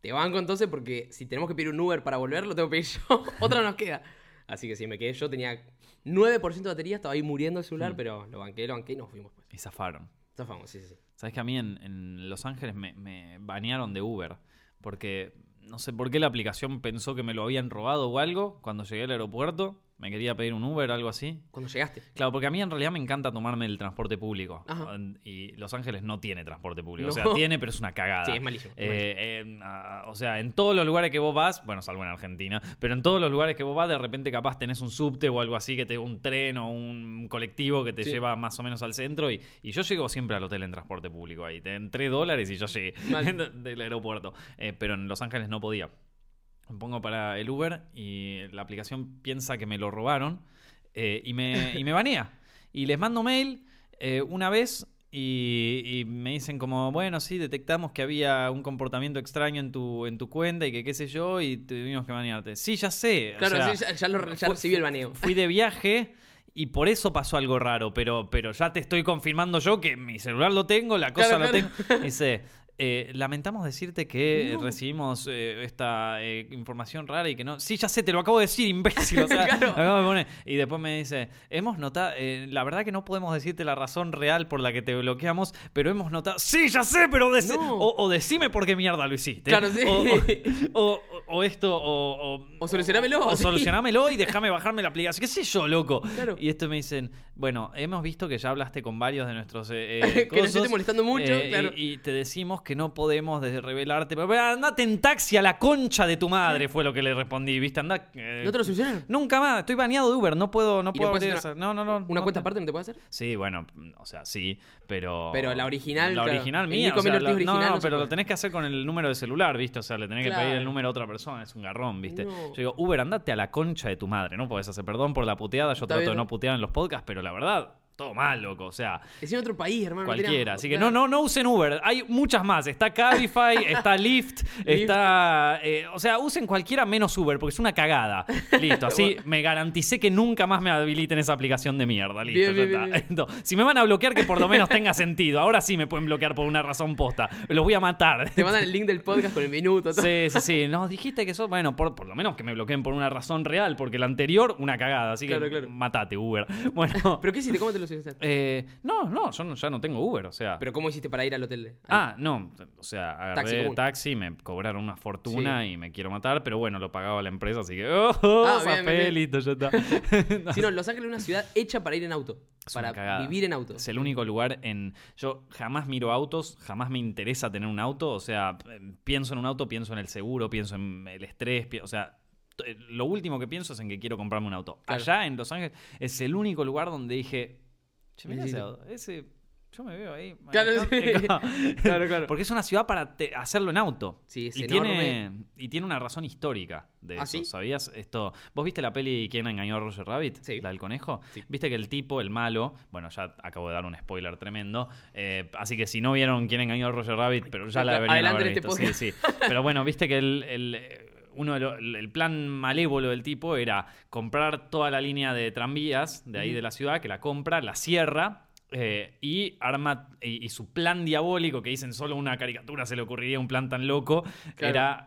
te banco entonces porque si tenemos que pedir un Uber para volver, lo tengo que pedir yo. (laughs) Otra nos queda. Así que sí, me quedé yo. Tenía 9% de batería, estaba ahí muriendo el celular, Mm. pero lo banqué, lo banqué y nos fuimos. Pues. Y zafaron. Zafamos, sí, sí, sí. Sabes que a mí en, en Los Ángeles me, me banearon de Uber. Porque no sé por qué la aplicación pensó que me lo habían robado o algo. Cuando llegué al aeropuerto, me quería pedir un Uber, algo así. Cuando llegaste. Claro, porque a mí en realidad me encanta tomarme el transporte público. Ajá. Y Los Ángeles no tiene transporte público. No. O sea, tiene, pero es una cagada. Sí, es malísimo. es malísimo. Eh, ah, o sea, en todos los lugares que vos vas, bueno, salvo en Argentina, pero en todos los lugares que vos vas, de repente capaz tenés un subte o algo así, que te un tren o un colectivo que te Sí. lleva más o menos al centro. Y, y yo llego siempre al hotel en transporte público ahí. En 3 dólares y yo llegué (laughs) del aeropuerto. Eh, pero en Los Ángeles no podía. Me pongo para el Uber y la aplicación piensa que me lo robaron eh, y, me, y me banea. Y les mando mail eh, una vez y, y me dicen como, bueno, sí, detectamos que había un comportamiento extraño en tu, en tu cuenta y que qué sé yo y tuvimos que banearte. Sí, ya sé. o Claro, sea, sí, ya, ya lo, ya recibí el baneo. Fui de viaje y por eso pasó algo raro, pero, pero ya te estoy confirmando yo que mi celular lo tengo, la cosa Claro, lo claro. tengo. Dice, eh, lamentamos decirte que No. recibimos eh, esta eh, información rara y que no. Sí, ya sé, te lo acabo de decir, (laughs) imbécil. O sea, (laughs) Claro. acabo de poner- Y después me dice, hemos notado, la verdad que no podemos decirte la razón real por la que te bloqueamos, pero hemos notado. Sí, ya sé, pero No. o, o decime por qué mierda lo hiciste. Claro, sí. O, o- (laughs) o- o esto, o, o, solucionámelo, O sí. solucionámelo y déjame bajarme la aplicación. ¿Qué sé yo, loco? Claro. Y esto me dicen, bueno, hemos visto que ya hablaste con varios de nuestros. Que nos esté molestando mucho, claro. y, y te decimos que no podemos de- revelarte. Pero andate en taxi a la concha de tu madre, fue lo que le respondí, ¿viste? Anda. eh, ¿No te lo solucionaron? Nunca más, estoy baneado de Uber, no puedo, no ¿Y no puedo abrir. No, no, no. ¿Una no cuenta te- aparte no te puede hacer? Sí, bueno, o sea, sí, pero. Pero la original, La claro. original mía. Nico o sea, Miller la- original no, no, no pero lo tenés que hacer con el número de celular, ¿viste? O sea, le tenés que pedir el número a otra persona, es un garrón, ¿viste? Yo digo, Uber, andate a la concha de tu madre, no podés hacer perdón por la puteada, yo trato de no putear en los podcasts, pero la verdad, todo mal, loco, o sea, Es en otro país, hermano. cualquiera. Así que claro. no, no, no usen Uber, hay muchas más, está Cabify, (laughs) está Lyft, está... eh, o sea, usen cualquiera menos Uber, porque es una cagada. Listo, así (laughs) me garanticé que nunca más me habiliten esa aplicación de mierda, listo, Bien, ya bien, está. bien. Entonces, si me van a bloquear, que por lo menos tenga sentido. Ahora sí me pueden bloquear por una razón posta. Los voy a matar. Te mandan el link del podcast con el minuto. todo. Sí, sí, sí. Nos dijiste que sos. Bueno, por, por lo menos que me bloqueen por una razón real, porque la anterior, una cagada. Así Claro, que claro. matate, Uber. (laughs) Bueno. ¿Pero qué hiciste? ¿Cómo te lo eh, no, no, yo no- ya no tengo Uber, o sea. ¿Pero cómo hiciste para ir al hotel? Ah, no, o sea, Taxi agarré común. taxi, me cobraron una fortuna y me quiero matar, pero bueno, lo pagaba la empresa, así que, oh, Ah, bien, zafé, bien, bien. listo, ya está. (laughs) (laughs) Si no, Los Ángeles es una ciudad hecha para ir en auto. Es para vivir en auto. Es el único lugar en. Yo jamás miro autos, jamás me interesa tener un auto. O sea, pienso en un auto, pienso en el seguro, pienso en el estrés. pi- O sea, eh, lo último que pienso es en que quiero comprarme un auto. Claro. Allá en Los Ángeles es el único lugar donde dije. Che, ese Necesito". auto, ese. Yo me veo ahí. (laughs) Claro, manejando". sí. (laughs) Claro, claro. Porque es una ciudad para te- hacerlo en auto. Sí, es y enorme. tiene, y tiene una razón histórica de ¿Ah, eso. sí? ¿Sabías esto? ¿Vos viste la peli ¿Quién engañó a Roger Rabbit? Sí. La del conejo. Sí. Viste que el tipo, el malo, bueno, ya acabo de dar un spoiler tremendo. eh, así que si no vieron ¿Quién engañó a Roger Rabbit? Pero ya la deberían Adelante haber este visto. Sí, sí. Pero bueno, viste que el. el, uno de lo- el plan malévolo del tipo era comprar toda la línea de tranvías de ahí de la ciudad, que la compra, la cierra, eh, y arma y, y su plan diabólico que dicen solo una caricatura se le ocurriría un plan tan loco Claro. era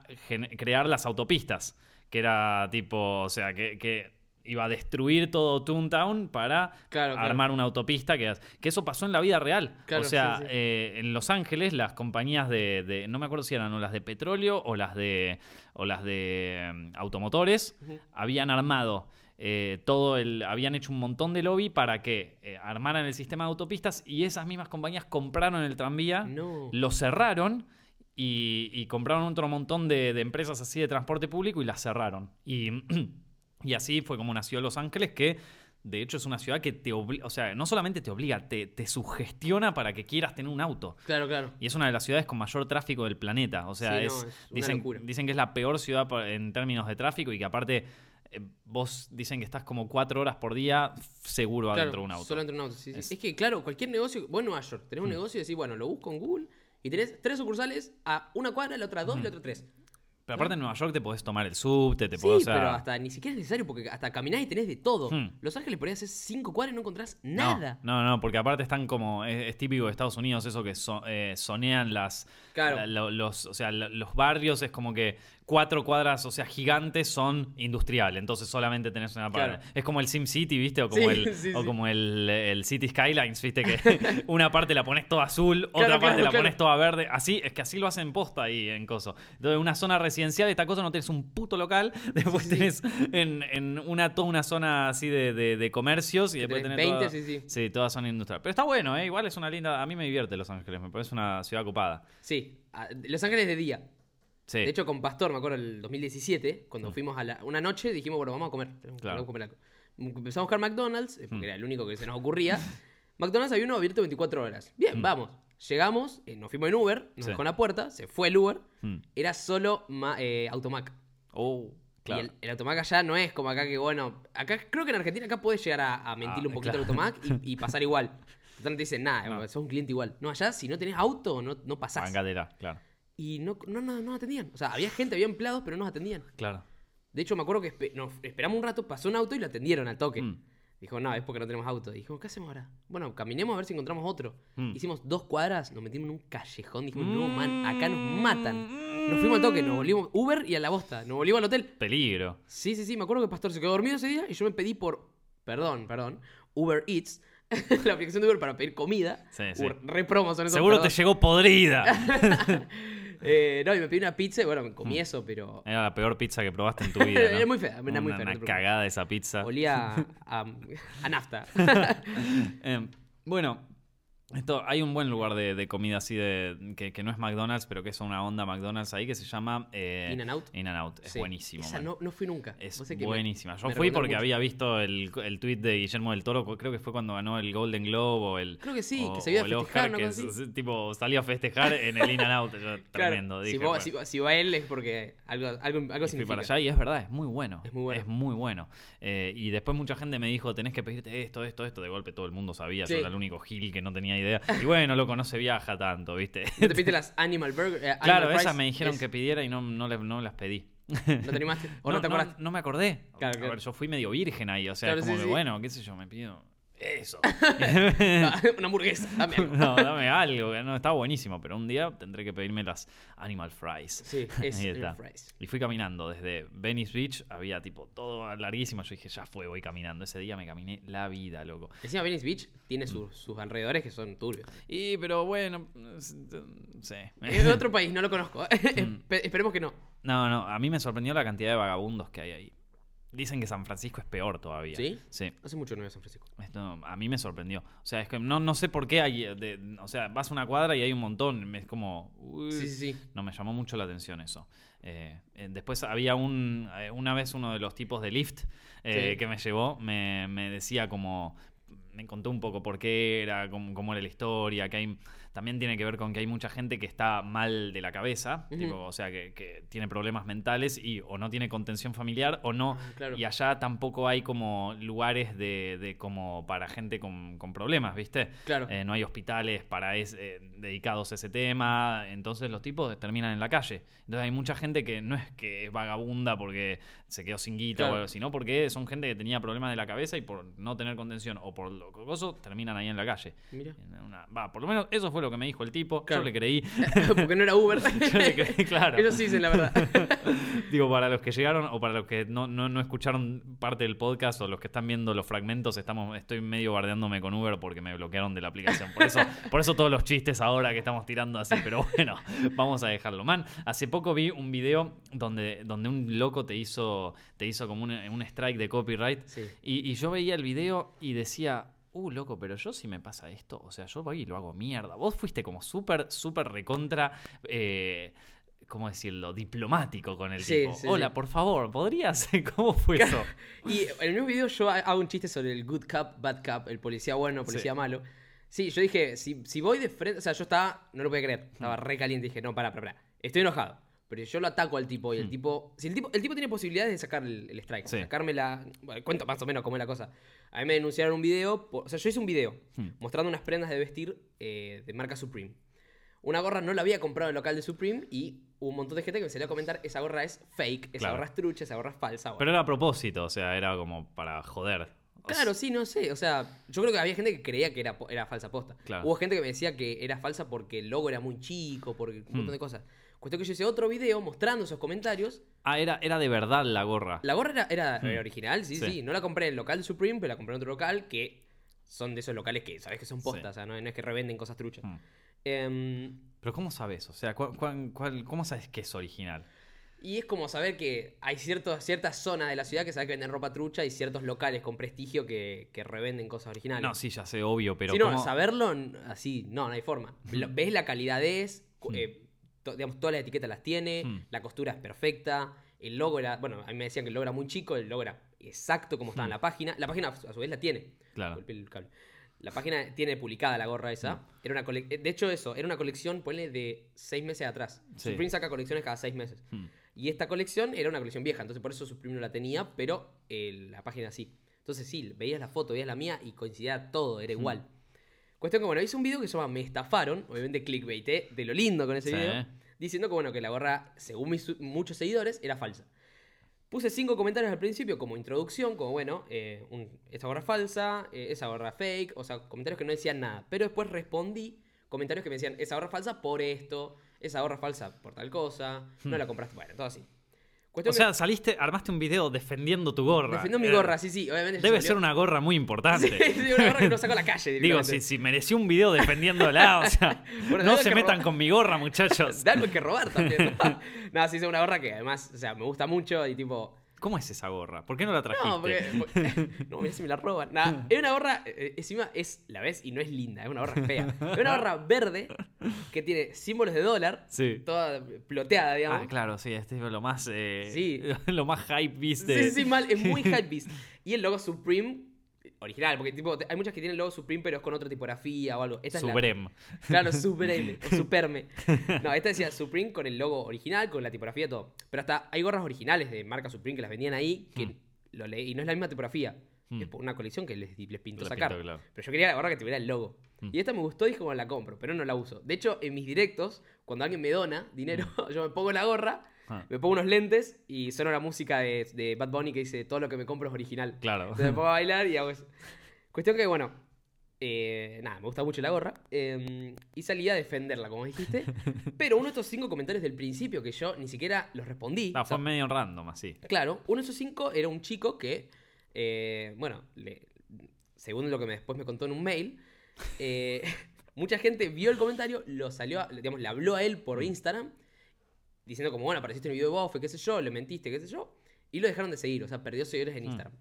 crear las autopistas que era tipo o sea que, que iba a destruir todo Toontown para Claro, claro. armar una autopista que, que eso pasó en la vida real Claro, o sea sí, sí. eh, en Los Ángeles las compañías de, de- no me acuerdo si eran o las de petróleo o las de o las de mm, automotores habían armado eh, todo el. habían hecho un montón de lobby para que eh, armaran el sistema de autopistas y esas mismas compañías compraron el tranvía, No. lo cerraron y, y compraron otro montón de, de empresas así de transporte público y las cerraron. Y, (clears throat) y así fue como nació Los Ángeles, que de hecho es una ciudad que te obliga, o sea, no solamente te obliga, te, te sugestiona para que quieras tener un auto. Claro, claro. Y es una de las ciudades con mayor tráfico del planeta. O sea, Sí, no, es, es dicen, dicen que es la peor ciudad en términos de tráfico y que aparte eh, vos dicen que estás como cuatro horas por día seguro Claro, adentro de un auto. Solo dentro de un auto. sí, sí. Es- Es... que, claro, cualquier negocio. Vos en Nueva York tenés un Mm. negocio y decís, bueno, lo busco en Google y tenés tres sucursales a una cuadra, la otra dos y la otra tres. Pero aparte en Nueva York te podés tomar el subte, te Sí, podés... o sea, pero hasta ni siquiera es necesario porque hasta caminás y tenés de todo. Hmm. Los Ángeles podrías hacer cinco cuadras y no encontrás nada. No, no, porque aparte están como... Es, es típico de Estados Unidos eso que so- eh, sonean las... Claro. la- lo- los, o sea, los barrios es como que cuatro cuadras, o sea, gigantes son industrial. Entonces solamente tenés una parte. Claro. Es como el Sim City, ¿viste? O como Sí, el, sí, o sí. como el, el City Skylines, ¿viste? Que (laughs) una parte la pones toda azul, otra Claro, parte la pones toda verde. Así, es que así lo hacen posta ahí en Coso. Entonces, en una zona residencial, esta cosa no tenés un puto local. (laughs) Después tenés en, en una, toda una zona así de, de- de comercios y después Tenés tenés. 20, toda- sí, sí. Sí, toda zona industrial. Pero está bueno, ¿eh? Igual es una linda. A mí me divierte Los Ángeles, me parece una ciudad ocupada. Sí, Los Ángeles de día. Sí. De hecho, con Pastor, me acuerdo, el 2017, cuando fuimos a la, una noche, dijimos, bueno, vamos a comer. Empezamos a buscar McDonald's, eh, porque Hmm. era el único que se nos ocurría. (laughs) McDonald's había uno abierto 24 horas. Bien, Hmm. vamos. Llegamos, eh, nos fuimos en Uber, nos Sí. dejó en la puerta, se fue el Uber. Mm. Era solo ma- eh, Automac. Oh, claro. Y el, el Automac allá no es como acá que, bueno, acá creo que en Argentina acá puedes llegar a, a mentirle Ah, un poquito claro. al Automac y, y pasar igual. (laughs) Total, no te dicen nada, No. sos un cliente igual. No, allá si no tenés auto, no, no pasás. Claro. Y no, no, no, no nos atendían. O sea, había gente, había empleados, pero no nos atendían. Claro. De hecho, me acuerdo que espe- nos esperamos un rato, pasó un auto y lo atendieron al toque. Mm. Dijo, no, es porque no tenemos auto. Dijimos, ¿qué hacemos ahora? Bueno, caminemos a ver si encontramos otro. Mm. Hicimos dos cuadras, nos metimos en un callejón. Dijimos, no, man, acá nos matan. Nos fuimos al toque, nos volvimos Uber y a la bosta. Nos volvimos al hotel. Peligro. Sí, sí, sí. Me acuerdo que Pastor se quedó dormido ese día y yo me pedí por, perdón, perdón, Uber Eats, (laughs) la aplicación de Uber para pedir comida. Sí, sí. Re promos son esos, Seguro te llegó podrida. (laughs) (laughs) Eh, no, y me pedí una pizza y bueno, me comí eso, pero... Era la peor pizza que probaste en tu (laughs) vida. ¿no? Era muy fea, era muy fea, una cagada esa pizza. Olía a, (laughs) a- a nafta. (laughs) Eh, bueno, esto, hay un buen lugar de, de comida así de que, que no es McDonald's, pero que es una onda McDonald's ahí que se llama eh, In and Out. In and Out. Es Sí. buenísimo. Esa no, no fui nunca. Es buenísima. Yo fui porque mucho. había visto el, el tweet de Guillermo del Toro, creo que fue cuando ganó el Golden Globe o el. Creo que sí, o- que se iba a o el festejar, Oscar, una que es- tipo salió a festejar en el In and Out. Yo, (laughs) Claro, tremendo. si, Dije, vos- bueno. si, si va él es porque algo, algo, algo Y fui significa. para allá y es verdad, es muy bueno. Es muy bueno. Es muy bueno. Eh, y después mucha gente me dijo, tenés que pedirte esto, esto, esto. De golpe todo el mundo sabía, Sí. yo era el único gil que no tenía idea. Y bueno, loco, no se viaja tanto, ¿viste? ¿No te pediste (laughs) las Animal Burger? eh, claro, Animal esas me dijeron Es- que pidiera y no, no, le- no las pedí. ¿No te animaste? (laughs) ¿O no, te acordaste? No, me acordé. Claro, A claro. ver, yo fui medio virgen ahí, o sea, Claro, como sí, que sí. bueno, qué sé yo, me pido eso. (laughs) (laughs) Una hamburguesa, dame algo. no, dame algo, no, estaba buenísimo, pero un día tendré que pedirme las Animal Fries. Sí, es (laughs) Animal. Fries. Y fui caminando desde Venice Beach, había tipo todo larguísimo. Yo dije, ya fue, voy caminando. Ese día me caminé la vida, loco. Encima Venice Beach tiene Mm. sus, sus alrededores que son turbios. Y, pero bueno, s- sí. Es de otro país, no lo conozco. Espe- Esperemos que no. No, no, a mí me sorprendió la cantidad de vagabundos que hay ahí. Dicen que San Francisco es peor todavía. ¿Sí? Sí. Hace mucho no voy a San Francisco. Esto a mí me sorprendió. O sea, es que no, no sé por qué hay. eh, de- o sea, vas a una cuadra y hay un montón. Es como. uy, Sí, sí, sí. No, me llamó mucho la atención eso. Eh, eh, después había un. eh, una vez uno de los tipos de Lyft eh, Sí. que me llevó, me, me decía como. Me contó un poco por qué era, cómo, cómo era la historia, que hay. También tiene que ver con que hay mucha gente que está mal de la cabeza, tipo, o sea, que, que tiene problemas mentales y o no tiene contención familiar o no. Ah, claro. Y allá tampoco hay como lugares de, de como para gente con, con problemas, ¿viste? Claro. Eh, no hay hospitales para es- eh, dedicados a ese tema, entonces los tipos terminan en la calle. Entonces hay mucha gente que no es que es vagabunda porque se quedó sin guita Claro. o algo, sino porque son gente que tenía problemas de la cabeza y por no tener contención o por lo cocoso terminan ahí en la calle. Mira. En una- Va, por lo menos eso fue lo que me dijo el tipo. Claro. Yo le creí. (laughs) Porque no era Uber. (laughs) Yo le creí, (laughs) claro. Ellos sí dicen la verdad. Digo, para los que llegaron o para los que no, no, no escucharon parte del podcast o los que están viendo los fragmentos, estamos, estoy medio bardeándome con Uber porque me bloquearon de la aplicación. Por eso, por eso todos los chistes ahora que estamos tirando así, pero bueno, vamos a dejarlo. Man, hace poco vi un video donde, donde un loco te hizo, te hizo como un, un strike de copyright. Sí. Y, y yo veía el video y decía, uh, loco, pero yo si me pasa esto, o sea, yo voy y lo hago mierda. Vos fuiste como súper, súper recontra, eh, ¿cómo decirlo? Diplomático con el Sí, tipo. sí, Hola, sí. por favor, ¿podrías? (laughs) ¿Cómo fue eso? (laughs) Y en mismo video yo ha- hago un chiste sobre el good cop, bad cop, el policía bueno, policía malo. Sí, yo dije, si, si voy de frente, o sea, yo estaba, no lo podía creer, estaba re caliente, dije, no, para, para, para, estoy enojado. Pero yo lo ataco al tipo y el Mm. tipo, si el tipo, el tipo tiene posibilidades de sacar el, el strike, Sí. sacarme la, bueno, cuento más o menos cómo es la cosa. A mí me denunciaron un video, por- o sea, yo hice un video Hmm. mostrando unas prendas de vestir eh, de marca Supreme. Una gorra no la había comprado en el local de Supreme y hubo un montón de gente que me salió a comentar, esa gorra es fake, esa Claro. gorra es trucha, esa gorra es falsa. Pero era a propósito, o sea, era como para joder. Claro, sí, no sé. O sea, yo creo que había gente que creía que era, era falsa posta. Claro. Hubo gente que me decía que era falsa porque el logo era muy chico, por un montón Hmm. de cosas. Cuestión que yo hice otro video mostrando esos comentarios. Ah, era, era de verdad la gorra. La gorra era, era- Hmm. original, sí, sí, Sí. No la compré en el local de Supreme, pero la compré en otro local que son de esos locales que sabes que son Sí. postas, o sea, no, no es que revenden cosas truchas. Hmm. Em, Pero ¿cómo sabes? O sea, ¿cuál- cuál- cuál- ¿cómo sabes que es original? y es como saber que hay cierto, cierta zona de la ciudad que sabe que venden ropa trucha y ciertos locales con prestigio que, que revenden cosas originales. No, sí, ya sé, obvio, pero Sí, no, ¿cómo- saberlo así, no, no hay forma. Lo- Ves la calidad es, cu- Hmm. eh, to- digamos, todas las etiquetas las tiene, Hmm. la costura es perfecta, el logo era, bueno, a mí me decían que el logo era muy chico, el logo era exacto como estaba en Hmm. la página. La página a su vez la tiene. Claro. Golpeé el cable. La página tiene publicada la gorra esa. Hmm. Era una cole- de hecho, eso, era una colección, ponle, de seis meses atrás. Sí. Supreme saca colecciones cada seis meses. Y esta colección era una colección vieja, entonces por eso Supreme no la tenía, pero eh, la página sí. Entonces sí, veías la foto, veías la mía y coincidía todo, era igual. Cuestión que, bueno, hice un video que se llama Me estafaron, obviamente clickbait, ¿eh? de lo lindo con ese Sí. video, diciendo que, bueno, que la gorra, según mis muchos seguidores, era falsa. Puse cinco comentarios al principio como introducción, como bueno, eh, un- esa gorra falsa, eh, esa gorra fake, o sea, comentarios que no decían nada. Pero después respondí comentarios que me decían, esa gorra falsa por esto, esa gorra falsa por tal cosa, no la compraste, bueno, todo así. Cuestión. O sea, saliste, armaste un video defendiendo tu gorra. defendiendo mi Eh, gorra, sí, sí, obviamente. Debe ser una gorra muy importante. (laughs) Sí, sí, una gorra que no saco a la calle. Digo, si, si mereció un video defendiéndola, o sea, (laughs) Bueno, no se metan robar. con mi gorra, muchachos. (laughs) De algo que robar también. ¿no? no, sí, es una gorra que además, o sea, me gusta mucho y tipo. ¿Cómo es esa gorra? ¿Por qué no la trajiste? No, porque. (laughs) porque- no, mira si me la roban. Nada, (laughs) es una gorra, eh, encima es, la ves y no es linda, es una gorra fea. Es una gorra verde que tiene símbolos de dólar, Sí. toda ploteada, digamos. Ah, claro, sí, este es lo más. eh, Sí. (laughs) Lo más hype beast de. sí, sí, mal, es muy hypebeast. Y el logo Supreme, original, porque tipo, hay muchas que tienen el logo Supreme, pero es con otra tipografía o algo. Esta es la- Supreme. Claro, Supreme (laughs) o Superme. No, esta decía Supreme con el logo original, con la tipografía y todo. Pero hasta hay gorras originales de marca Supreme que las vendían ahí, que lo leí, y no es la misma tipografía. Hmm. Es por una colección que les, les pintó sacar. claro. Pero yo quería la gorra que tuviera el logo. Hmm. Y esta me gustó y dije, bueno, la compro, pero no la uso. De hecho, en mis directos, cuando alguien me dona dinero, (laughs) yo me pongo la gorra, Ah. me pongo unos lentes y suena la música de, de Bad Bunny que dice, todo lo que me compro es original. Claro. Entonces me pongo a bailar y hago eso. (laughs) Cuestión que, bueno, eh, nada, me gusta mucho la gorra. eh, y salí a defenderla, como dijiste. (laughs) Pero uno de estos cinco comentarios del principio que yo ni siquiera los respondí. Ah, o sea, fue medio random, así. Claro, uno de esos cinco era un chico que, eh, bueno, le- según lo que me, después me contó en un mail, eh, (laughs) mucha gente vio el comentario, lo salió, a- digamos, le habló a él por Instagram, diciendo como, bueno, apareciste en el video de Bofe, qué sé yo, le mentiste, qué sé yo, y lo dejaron de seguir, o sea, perdió seguidores en Mm. Instagram.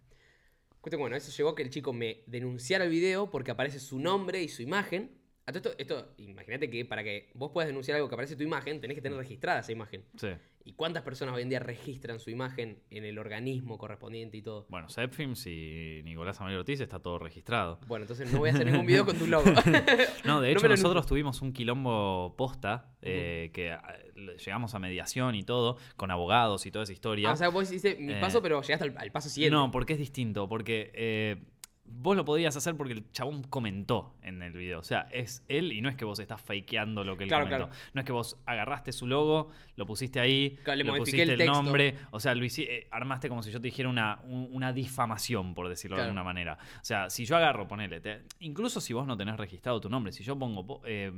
Que, bueno, eso llegó a que el chico me denunciara el video porque aparece su nombre y su imagen. A todo esto, esto imagínate que para que vos puedas denunciar algo que aparece tu imagen, tenés que tener registrada esa imagen. Sí. ¿Y cuántas personas hoy en día registran su imagen en el organismo correspondiente y todo? Bueno, Zepfilms y Nicolás Amarillo Ortiz está todo registrado. Bueno, entonces no voy a hacer ningún video con tu logo. (laughs) No, de No hecho lo nosotros tuvimos un quilombo posta eh, que ah, llegamos a mediación y todo, con abogados y toda esa historia. Ah, o sea, vos hiciste mi Eh, paso, pero llegaste al, al paso siguiente. No, porque es distinto, porque eh, vos lo podías hacer porque el chabón comentó en el video. O sea, es él y no es que vos estás fakeando lo que él Claro, comentó. claro. No es que vos agarraste su logo, lo pusiste ahí, Claro, le pusiste el nombre. O sea, lo eh, armaste como si yo te dijera una, un- una difamación, por decirlo de alguna manera. O sea, si yo agarro, ponele, te- incluso si vos no tenés registrado tu nombre, si yo pongo po- eh,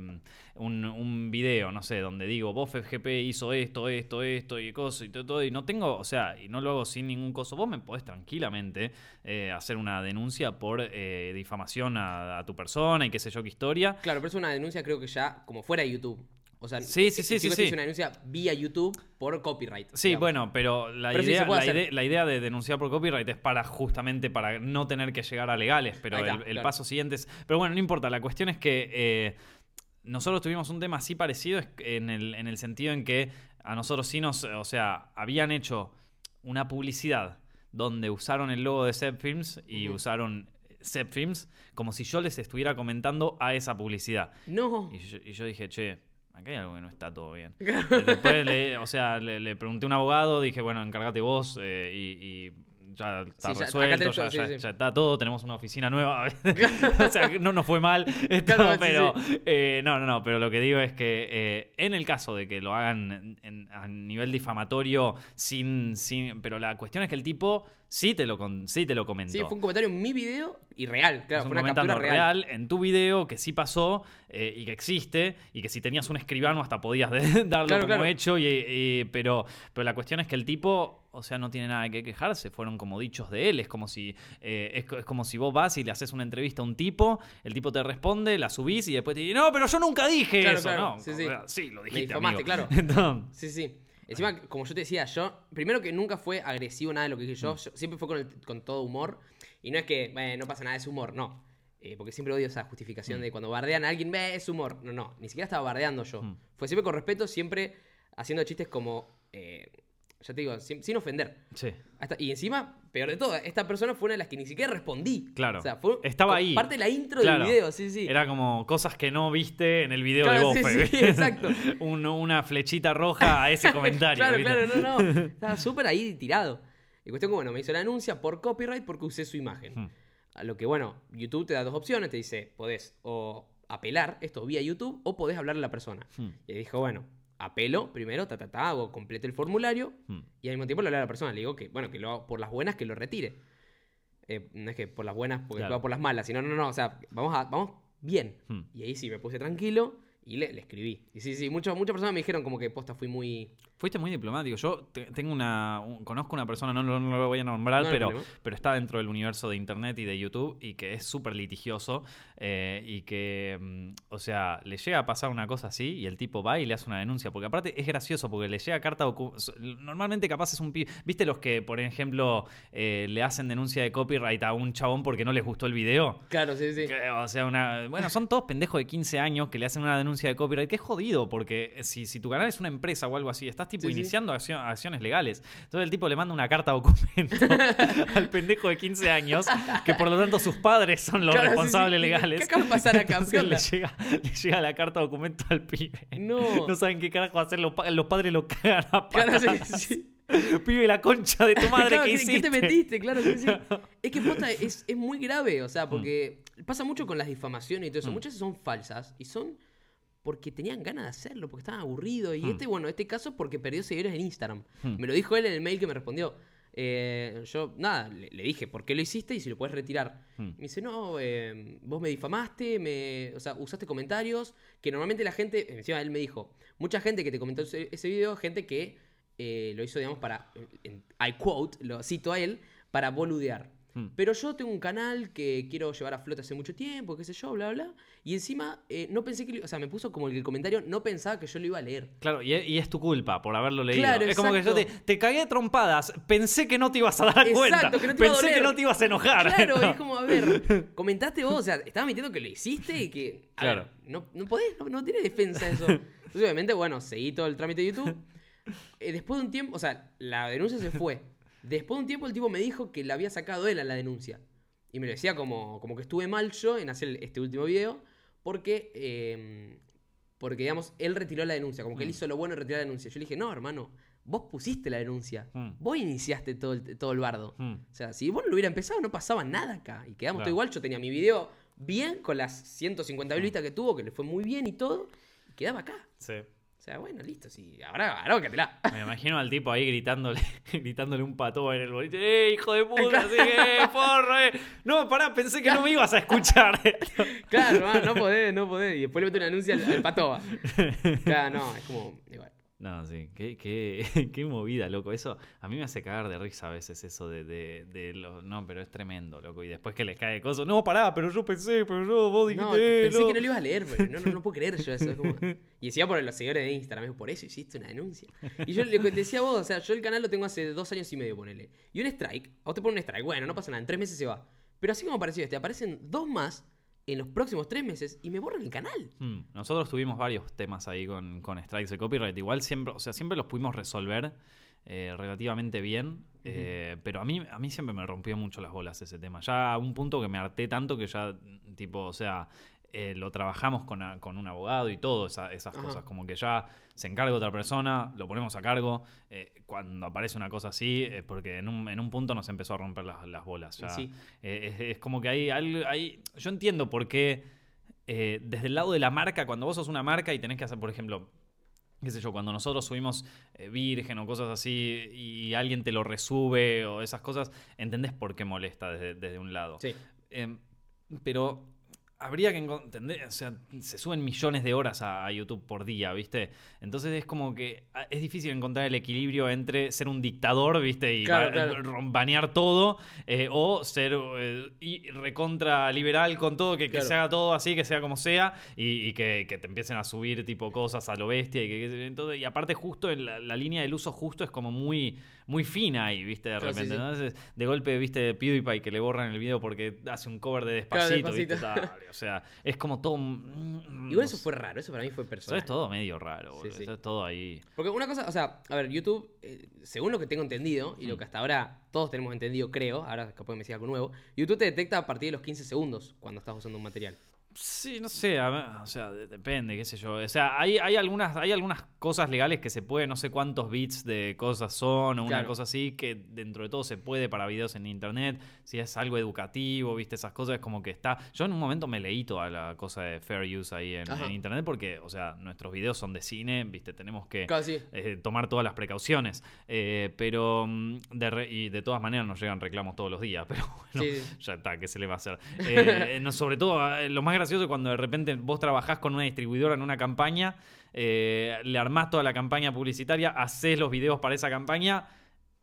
un, un video, no sé, donde digo, vos FGP hizo esto, esto, esto y cosas y todo, todo, y no tengo, o sea, y no lo hago sin ningún coso, vos me podés tranquilamente eh, hacer una denuncia por eh, difamación a, a tu persona y qué sé yo qué historia. Claro, pero es una denuncia creo que ya como fuera de YouTube. O sea, Sí, sí, sí, sí, chico sí. te hizo una denuncia vía YouTube por copyright. Sí, digamos. bueno, pero la, Pero idea, la, idea, la idea de denunciar por copyright es para justamente para no tener que llegar a legales, pero está, el, el claro. paso siguiente es... Pero bueno, no importa, la cuestión es que eh, nosotros tuvimos un tema así parecido es- en el, en el sentido en que a nosotros sí nos... O sea, habían hecho una publicidad donde usaron el logo de Zep Films y usaron Zep Films como si yo les estuviera comentando a esa publicidad. No. Y yo, y yo dije, che, acá hay algo que no está todo bien. (laughs) Después, le, o sea, le, le pregunté a un abogado, dije, bueno, encárgate vos eh, y, y ya está Sí, ya- acá resuelto, ya, sí, ya- sí. ya está todo, tenemos una oficina nueva. (laughs) (laughs) o sea, no nos fue mal, esto, (laughs) Claro, sí, pero eh, no, no, no, pero lo que digo es que eh, en el caso de que lo hagan en- en- a nivel difamatorio, sin, sin, pero la cuestión es que el tipo sí te lo, con- sí te lo comentó. Sí, fue un comentario en mi video y real. Claro, Es fue un una captura comentario real. real en tu video que sí pasó eh, y que existe y que si tenías un escribano hasta podías de- (laughs) darlo Claro, como claro. hecho y, y- pero pero la cuestión es que el tipo o sea no tiene nada que quejarse fueron como dichos de él es como si eh, es, co- es como si vos vas y le haces una entrevista a un tipo el tipo te responde la subís y después te dice no pero yo nunca dije Claro, eso no Sí, lo Me dijiste amigo. claro. (laughs) Entonces, Sí, sí. Encima, como yo te decía, yo, primero que nunca fue agresivo nada de lo que dije Mm. yo, yo siempre fue con, el- con todo humor. Y no es que, "Bueno, no pasa nada, es humor, no. Eh, porque siempre odio esa justificación Mm. de cuando bardean a alguien, "Ve, es humor. No, no, ni siquiera estaba bardeando yo. Mm. Fue siempre con respeto, siempre haciendo chistes como, eh, ya te digo, sin, sin ofender. sí Hasta- y encima, peor de todo, esta persona fue una de las que ni siquiera respondí. Claro. O sea, fue Estaba ahí. parte de la intro Claro. del video, sí, sí. Era como cosas que no viste en el video Claro, de sí, Bofe. sí, exacto. (laughs) Un- una flechita roja a ese (laughs) comentario. Claro, ¿viste? claro, no, no. (laughs) Estaba súper ahí tirado. Y cuestión que, bueno, me hizo la denuncia por copyright porque usé su imagen. Hmm. A lo que, bueno, YouTube te da dos opciones. Te dice, podés o apelar esto vía YouTube o podés hablarle a la persona. Hmm. Y dijo, bueno, apelo primero, ta, ta, ta, hago, completo el formulario Mm. y al mismo tiempo le hablo a la persona. Le digo que, bueno, que lo, por las buenas que lo retire. Eh, no es que por las buenas, porque Claro. va por las malas, sino, no, no, o sea, vamos, a, vamos bien. Mm. Y ahí sí me puse tranquilo y le, le escribí. Y sí, sí, muchas muchas personas me dijeron como que posta fui muy... Fuiste muy diplomático. Yo te- tengo una. un- conozco una persona, no, lo- no lo voy a nombrar, No pero, pero está dentro del universo de internet y de YouTube y que es súper litigioso. eh, y que, mm, o sea, le llega a pasar una cosa así y el tipo va y le hace una denuncia. Porque aparte es gracioso, porque le llega carta. Normalmente, capaz es un. pi- ¿Viste los que, por ejemplo, eh, le hacen denuncia de copyright a un chabón porque no les gustó el video? Claro, sí, sí. Que, o sea, una. Bueno, son todos pendejos de 15 años que le hacen una denuncia de copyright, que es jodido, porque si, si tu canal es una empresa o algo así, estás tipo Sí, iniciando accio- acciones legales. Entonces el tipo le manda una carta documento (laughs) al pendejo de 15 años, que por lo tanto sus padres son los Claro, sí, sí. responsables ¿Qué- legales. ¿Qué acaba de pasar acá? Entonces ¿Qué le llega, le llega la carta documento al pibe. No. No saben qué carajo hacer, los, pa- los padres lo cagan a patadas. Pibe, la concha de tu madre Claro, que ¿qué- hiciste. ¿Qué te metiste? Claro, sí. (laughs) Es que posta es, es muy grave, o sea, porque pasa mucho con las difamaciones y todo eso. Mm. Muchas son falsas y son porque tenían ganas de hacerlo, porque estaban aburridos. Y Mm. este, bueno, este caso porque perdió seguidores en Instagram. Mm. Me lo dijo él en el mail que me respondió. Eh, yo, nada, le, le dije, ¿por qué lo hiciste? Y si lo puedes retirar. Mm. Me dice, no, eh, vos me difamaste, me, o sea, usaste comentarios que normalmente la gente, encima él me dijo, mucha gente que te comentó ese, ese video, gente que eh, lo hizo, digamos, para, en- I quote, lo cito a él, para boludear. Mm. Pero yo tengo un canal que quiero llevar a flote hace mucho tiempo, qué sé yo, bla, bla. Y encima, eh, no pensé que, lo- o sea, me puso como el comentario, no pensaba que yo lo iba a leer. Claro, y es, y es tu culpa por haberlo leído. Claro, es como que yo te, te cagué a trompadas. Pensé que no te ibas a dar Exacto, cuenta. que no te iba a Pensé que no te ibas a enojar. Claro, (laughs) ¿no? es como, a ver, comentaste vos, o sea, estabas mintiendo que lo hiciste y que. a Claro. ver, no, no podés, no, no tiene defensa eso. (laughs) Entonces, obviamente, bueno, seguí todo el trámite de YouTube. Eh, después de un tiempo, o sea, la denuncia se fue. Después de un tiempo, el tipo me dijo que la había sacado él a la denuncia. Y me lo decía como, como que estuve mal yo en hacer este último video, porque. eh, porque, digamos, él retiró la denuncia, como que él Mm. hizo lo bueno en retirar la denuncia. Yo le dije, no, hermano, vos pusiste la denuncia. Mm. Vos iniciaste todo el, todo el bardo. Mm. O sea, si vos no lo hubiera empezado, no pasaba nada acá. Y quedamos Claro. todo igual. Yo tenía mi video bien, con las 150 mil vistas que tuvo, que le fue muy bien y todo. Y quedaba acá. Sí. O sea, bueno, listo. Sí, ahora, bácatela. Me imagino al tipo ahí gritándole, (laughs) gritándole un pató en el boliche. ¡Eh, hijo de puta! Así que, porro, eh! No, pará, pensé que no me ibas a escuchar. Claro, ah, no podés, no podés. Y después le meto una anuncia al, al patoba. (laughs) Claro, no, es como. Igual. No, sí, qué, qué, (laughs) qué movida, loco. Eso a mí me hace cagar de risa a veces eso de, de, de lo- No, pero es tremendo, loco. Y después que les cae cosas. No, pará, pero yo pensé, pero yo, vos dijiste. No, pensé no". que no lo ibas a leer, pero no, no, no puedo creer yo eso. como- (laughs) Y decía por los seguidores de Instagram, es por eso hiciste una denuncia. Y yo le decía a vos, o sea, yo el canal lo tengo hace dos años y medio, ponele. Y un strike, a vos te pone un strike, bueno, no pasa nada, en tres meses se va. Pero así como apareció este, aparecen dos más en los próximos tres meses y me borran el canal. Mm, Nosotros tuvimos varios temas ahí con, con strikes de copyright. Igual siempre, o sea, siempre los pudimos resolver eh, relativamente bien. eh, pero a mí, a mí siempre me rompió mucho las bolas ese tema. Ya a un punto que me harté tanto que ya, tipo, o sea, eh, lo trabajamos con, a- con un abogado y todo, esa- esas Ajá. cosas. Como que ya se encarga otra persona, lo ponemos a cargo. eh, cuando aparece una cosa así, es porque en un, en un punto nos empezó a romper las, las bolas. Ya. Sí. Eh, es, es como que hay, algo- hay- Yo entiendo por qué eh, desde el lado de la marca, cuando vos sos una marca y tenés que hacer, por ejemplo, qué sé yo, cuando nosotros subimos eh, Virgen o cosas así y alguien te lo resube o esas cosas, entendés por qué molesta desde, desde un lado. Sí. Eh, pero habría que entender, o sea, se suben millones de horas a, a YouTube por día, ¿viste? Entonces es como que ah, es difícil encontrar el equilibrio entre ser un dictador, ¿viste? Y Claro, banear todo, eh, o ser eh, y recontra liberal con todo, que, que Claro. se haga todo así, que sea como sea, y, y que, que te empiecen a subir tipo cosas a lo bestia. Y, que, que- entonces, y aparte justo en la, la línea del uso justo es como muy, muy fina ahí, ¿viste? De Claro, sí, repente. Entonces, de golpe, ¿viste? PewDiePie que le borran el video porque hace un cover de despacito, o (laughs) sea, es como todo... Igual no eso fue raro, eso para mí fue Eso personal. es todo medio raro, boludo. Eso es todo ahí. Porque una cosa, o sea, a ver, YouTube, eh, según lo que tengo entendido, y lo Mm. que hasta ahora todos tenemos entendido, creo, ahora capaz me decir algo nuevo, YouTube te detecta a partir de los 15 segundos cuando estás usando un material. Sí, no sé, a ver, o sea, de- depende, qué sé yo. O sea, hay, hay, algunas, hay algunas cosas legales que se puede, no sé cuántos bits de cosas son o una Claro. cosa así, que dentro de todo se puede para videos en internet. Si es algo educativo, viste, esas cosas, es como que está. Yo en un momento me leí toda la cosa de fair use ahí en, internet porque, o sea, nuestros videos son de cine, viste, tenemos que eh, tomar todas las precauciones. Eh, pero, mm, de re- y de todas maneras nos llegan reclamos todos los días, (laughs) pero bueno, Sí, ya está, ¿qué se le va a hacer? Eh, (laughs) no, sobre todo, lo más gracioso es cuando de repente vos trabajás con una distribuidora en una campaña, eh, le armás toda la campaña publicitaria, haces los videos para esa campaña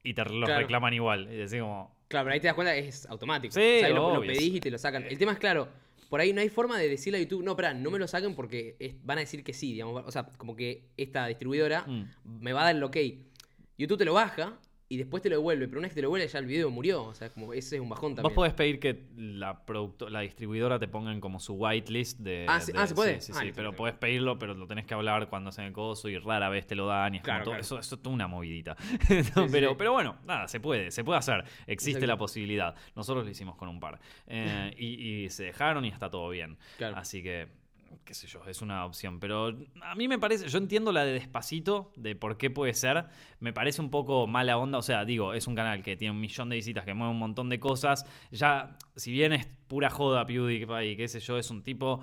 y te los Claro. reclaman igual. Y decís como, Claro, pero ahí te das cuenta que es automático. Sí, O sea, ahí lo, pedís y te lo sacan. El tema es claro, por ahí no hay forma de decirle a YouTube, no, espera, no me lo saquen porque es- van a decir que sí, digamos. O sea, como que esta distribuidora Mm. me va a dar el ok. YouTube te lo baja y después te lo devuelve, pero una vez que te lo devuelve ya el video murió. O sea, como ese es un bajón Vos también. podés pedir que la, la distribuidora te pongan como su whitelist de. Ah, sí- de- ah, ¿se puede? Sí, sí, Ah, sí, pero podés pedirlo, pero lo tenés que hablar cuando hacen el coso y rara vez te lo dan. Y es como Claro, todo- claro. Eso, eso es toda una movidita. (laughs) pero, pero bueno, nada, se puede, se puede hacer. Existe la posibilidad. Nosotros lo hicimos con un par. Eh, (laughs) y, y se dejaron y está todo bien. Claro. Así que, qué sé yo, es una opción. Pero a mí me parece, yo entiendo la de despacito, de por qué puede ser. Me parece un poco mala onda. O sea, digo, es un canal que tiene un millón de visitas, que mueve un montón de cosas. Ya, si bien es pura joda PewDiePie, qué sé yo, es un tipo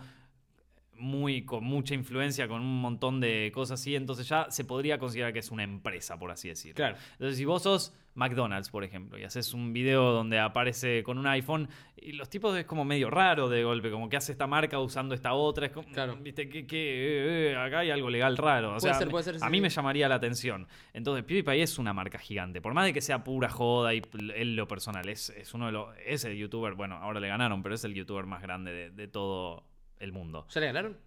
muy con mucha influencia, con un montón de cosas así, entonces ya se podría considerar que es una empresa, por así decirlo. Claro. Entonces, si vos sos McDonald's, por ejemplo, y haces un video donde aparece con un iPhone, y los tipos es como medio raro de golpe, como que hace esta marca usando esta otra, es como, Claro. viste, que, que, eh, eh, acá hay algo legal raro. O Puede sea, ser, puede ser, a sí, mí me llamaría la atención. Entonces, PewDiePie es una marca gigante, por más de que sea pura joda y él lo personal, es, es uno de los, es el youtuber, bueno, ahora le ganaron, pero es el youtuber más grande de, de todo el mundo. ¿Ya le ganaron?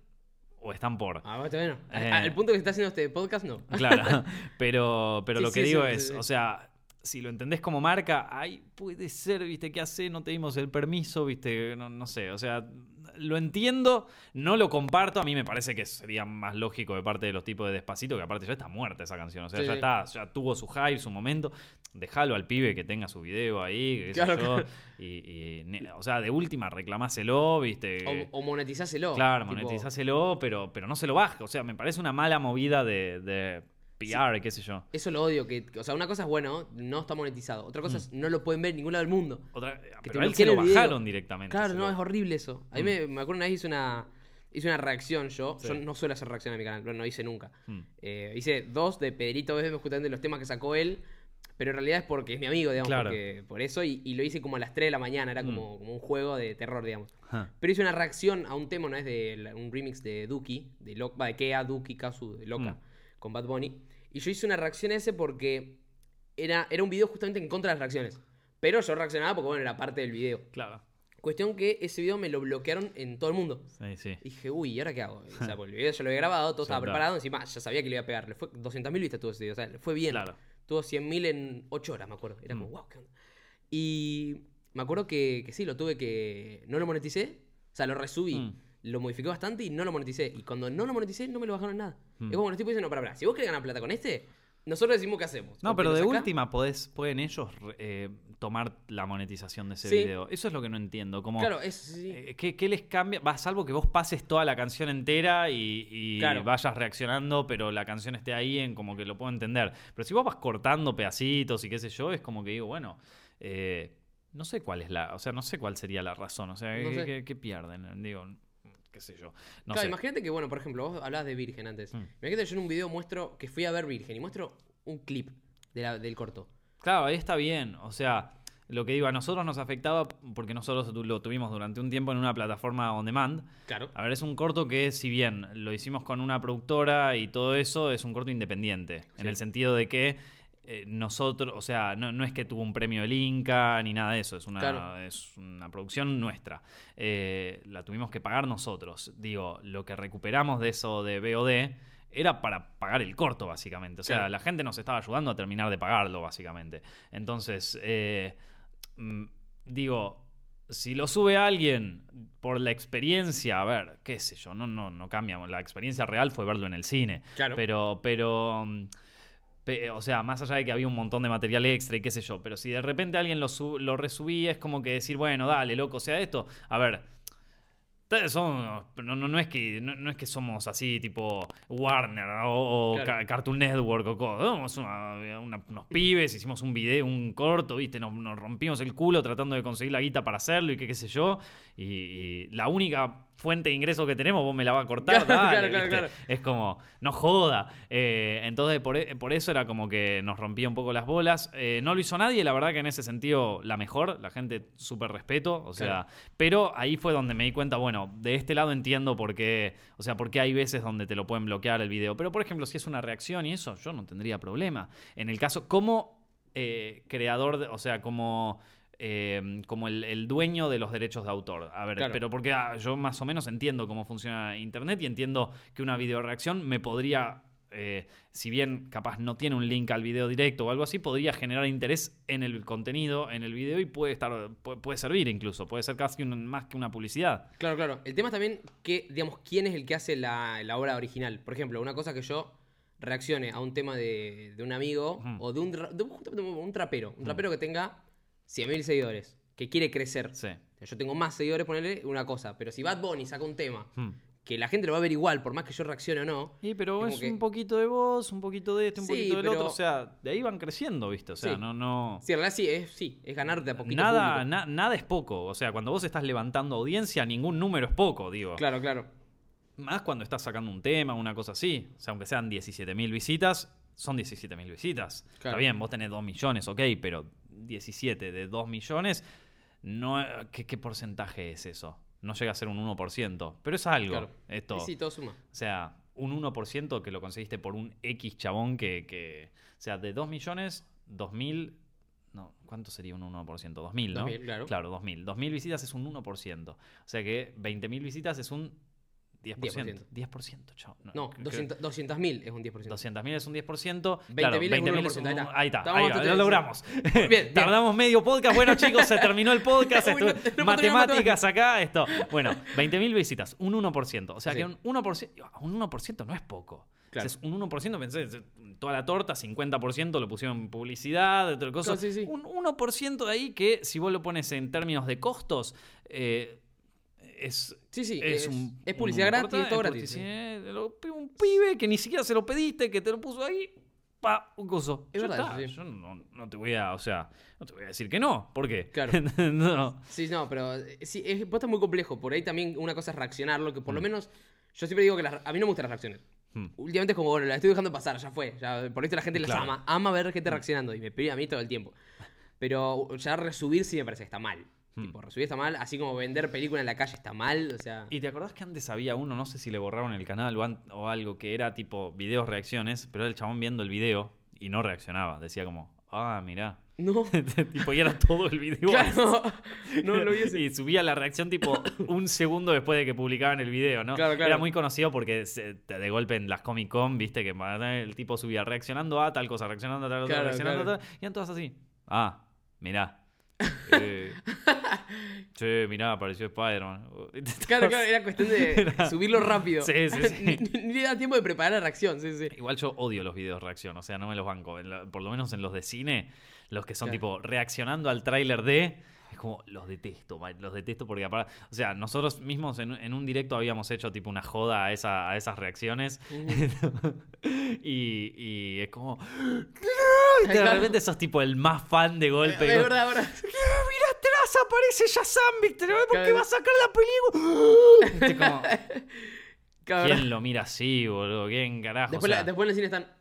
O están por. Ah, bueno. Eh. Al punto que se está haciendo este podcast, no. (laughs) Claro, (laughs) pero, pero Sí, lo que sí, digo sí, es, o sea, si lo entendés como marca, ahí puede ser, viste, ¿qué hace? No te dimos el permiso, viste, no, no sé, o sea, lo entiendo, no lo comparto, a mí me parece que sería más lógico de parte de los tipos de Despacito, que aparte ya está muerta esa canción, o sea, Sí, ya sí. está, ya tuvo su hype, su momento, déjalo al pibe que tenga su video ahí, qué sé Claro, yo, claro. y, o sea, de última reclamáselo, viste. O, o monetizáselo. Claro, tipo- monetizáselo, pero, pero no se lo baje. O sea, me parece una mala movida de, de PR, qué sé yo. Eso lo odio. Que, o sea, una cosa es bueno, no está monetizado. Otra cosa es no lo pueden ver en ningún lado del mundo. Otra, te pero a él se lo bajaron directamente. Claro, no, lo- es horrible eso. A mí me, me acuerdo una vez hice una, hice una reacción yo. Sí. Yo no suelo hacer reacción a mi canal, pero no hice nunca. Mm. Eh, hice dos de Pedrito Bebé, justamente los temas que sacó él. Pero en realidad es porque es mi amigo, digamos, Claro. porque, por eso. Y, y lo hice como a las 3 de la mañana, era como, como un juego de terror, digamos. Pero hice una reacción a un tema, ¿no? Es de un remix de Duki, de, Lo- va, de Kea, Duki, Kazu, de Loca, Mm. con Bad Bunny. Y yo hice una reacción a ese porque era, era un video justamente en contra de las reacciones. Pero yo reaccionaba porque, bueno, era parte del video. Claro. Cuestión que ese video me lo bloquearon en todo el mundo. Sí, sí. Dije, uy, ¿y ahora qué hago? O sea, (laughs) porque el video ya lo había grabado, todo estaba preparado. Encima, ya sabía que le iba a pegar. Le fue 200.000 vistas tuvo ese video. O sea, le fue bien. Claro. Tuvo 100.000 en 8 horas, me acuerdo. Era como, Mm. wow, qué onda. Y me acuerdo que, que sí, lo tuve que. No lo moneticé. O sea, lo resubí. Mm. Lo modifiqué bastante y no lo moneticé. Y cuando no lo moneticé, no me lo bajaron nada. Mm. Es como los tipos dicen, no, para, para. Si vos querés ganar plata con este, nosotros decimos qué hacemos. No, pero de última podés, pueden ellos eh, tomar la monetización de ese Sí. video. Eso es lo que no entiendo. Como, Claro, es. sí. eh, ¿qué, qué les cambia? Va, salvo que vos pases toda la canción entera y, y Claro. vayas reaccionando, pero la canción esté ahí en como que lo puedo entender. Pero si vos vas cortando pedacitos y qué sé yo, es como que digo, bueno, eh, no sé cuál es la, o sea, no sé cuál sería la razón, o sea, No ¿qué, qué- qué pierden? Digo, qué sé yo. No claro, sé. imagínate que, bueno, por ejemplo, vos hablabas de Virgen antes. Mm. Imagínate que yo en un video muestro que fui a ver Virgen y muestro un clip de la- del corto. Claro, ahí está bien. O sea, lo que digo, a nosotros nos afectaba porque nosotros lo tuvimos durante un tiempo en una plataforma on demand. Claro. A ver, es un corto que, si bien lo hicimos con una productora y todo eso, es un corto independiente. En el sentido de que eh, nosotros, o sea, no, no es que tuvo un premio del Inca ni nada de eso, es una, Claro. es una producción nuestra. Eh, la tuvimos que pagar nosotros. Digo, lo que recuperamos de eso de BOD era para pagar el corto, básicamente. O sea, Claro. la gente nos estaba ayudando a terminar de pagarlo, básicamente. Entonces, eh, mm, digo, si lo sube alguien por la experiencia, a ver, qué sé yo, no, no, no cambia. La experiencia real fue verlo en el cine. Claro. Pero, pero. mm, O sea, más allá de que había un montón de material extra y qué sé yo, pero si de repente alguien lo, lo resubía, es como que decir, bueno, dale, loco, o sea, esto, a ver, son. No, no, no es que, no, no es que somos así, tipo Warner o, o Claro. Ca- Cartoon Network o cosas. Somos una- una- unos pibes, hicimos un video, un corto, ¿viste? Nos, nos rompimos el culo tratando de conseguir la guita para hacerlo y qué, qué sé yo. Y, y la única fuente de ingreso que tenemos, vos me la vas a cortar. Claro, dale, claro, claro. Es como, no joda. Eh, entonces, por, e- por eso era como que nos rompía un poco las bolas. Eh, no lo hizo nadie, la verdad que en ese sentido la mejor, la gente súper respeto, o sea, pero ahí fue donde me di cuenta, bueno, de este lado entiendo por qué, o sea, por qué hay veces donde te lo pueden bloquear el video. Pero, por ejemplo, si es una reacción y eso, yo no tendría problema. En el caso, como eh, creador, de- o sea, como... eh, como el, el dueño de los derechos de autor. A ver, Claro. pero porque ah, yo más o menos entiendo cómo funciona Internet y entiendo que una videoreacción me podría, eh, si bien capaz no tiene un link al video directo o algo así, podría generar interés en el contenido, en el video y puede estar, puede, puede servir incluso, puede ser casi un- más que una publicidad. Claro, claro. El tema es también que, digamos, quién es el que hace la, la obra original. Por ejemplo, una cosa que yo reaccione a un tema de, de un amigo o de un, de un, un- un trapero. Un trapero que tenga 100.000 seguidores, que quiere crecer. Sí. Yo tengo más seguidores, ponerle una cosa. Pero si Bad Bunny saca un tema Hmm. que la gente lo va a ver igual, por más que yo reaccione o no. Y pero es que- un poquito de voz, un poquito de este, un Sí, poquito del pero- otro, o sea, de ahí van creciendo, ¿viste? O sea, Sí. no, no... Sí, en realidad sí, es, sí, es ganar de a poquito. Nada, na- nada es poco. O sea, cuando vos estás levantando audiencia, ningún número es poco, digo. Claro, claro. Más cuando estás sacando un tema, una cosa así. O sea, aunque sean 17.000 visitas, son 17.000 visitas. Claro. Está bien, vos tenés 2 millones, ok, pero 17 de 2 millones, no, ¿qué, qué porcentaje es eso? No llega a ser un 1%, pero es algo. Claro. Esto. Sí, todo suma. O sea, un 1% que lo conseguiste por un X chabón que, que- O sea, de 2 millones, 2.000... No, ¿cuánto sería un 1%? 2.000, ¿no? 2.000, claro. Claro, 2.000. 2.000 visitas es un 1%. O sea que 20.000 visitas es un 10%. 10%, chao. No, 200 200.000 es un 10%. 200.000 es un 10%. 20.000 claro, es un 20.000 1%, ahí está. Ahí va, lo logramos. (laughs) bien. Tardamos medio podcast. Bueno, (laughs) chicos, se terminó el podcast. Uy, no- no matemáticas acá, esto. Bueno, 20.000 visitas, un 1%. O sea Sí. que un 1%, un 1% no es poco. Claro. O sea, es un 1%, pensé, toda la torta, 50% lo pusieron en publicidad, otra cosa. Claro, sí, sí. Un 1% de ahí que, si vos lo pones en términos de costos, eh, es, Sí, sí, es, es, un, es publicidad un gratis, es todo gratis. sí. un pibe que ni siquiera se lo pediste, que te lo puso ahí, pa, un coso. Es Ya verdad, está. sí. Yo no, no te voy a, o sea, no te voy a decir que no. ¿Por qué? Claro. (laughs) no. Sí, no, pero eh, sí, es, posta muy complejo. Por ahí también una cosa es reaccionarlo, que por Mm. lo menos yo siempre digo que las- a mí no me gustan las reacciones. Hmm. Últimamente es como, bueno, la estoy dejando pasar, ya fue. Ya, por esto la gente las Claro. ama. Ama ver gente reaccionando y me pide a mí todo el tiempo. Pero ya resubir sí me parece que está mal. Hmm. Tipo, está mal, así como vender película en la calle está mal, o sea... ¿Y te acordás que antes había uno, no sé si le borraron el canal o, algo, que era tipo videos reacciones, pero era el chabón viendo el video y no reaccionaba. Decía como, ah, mirá. No, (laughs) tipo, y era todo el video. claro. No lo vi ese. Y subía la reacción tipo (coughs) un segundo después de que publicaban el video, ¿no? Claro, claro. Era muy conocido porque se- de golpe en las Comic Con, viste, que el tipo subía reaccionando a tal cosa, reaccionando a tal cosa, Claro, reaccionando a tal. Y eran todas así. Ah, mirá. Eh, che, mirá, apareció Spider-Man. (laughs) Claro, claro, era cuestión de subirlo rápido. Sí, sí, sí. (laughs) ni, ni- da tiempo de preparar la reacción, sí, sí. Igual yo odio los videos reacción, o sea, no me los banco. La- por lo menos en los de cine, los que son Claro. tipo reaccionando al tráiler de. Es como, los detesto, man, los detesto porque aparte. O sea, nosotros mismos en, en un directo habíamos hecho tipo una joda a, esa, a esas reacciones. (laughs) y, y es como. Y de repente sos tipo el más fan de golpe. Es verdad, ahora. Mira atrás, aparece Shazam, Víctor. ¿Por qué va a sacar la película? (laughs) Como. ¿Quién lo mira así, boludo? ¿Quién carajo? Después, O sea, la- después en el cine están.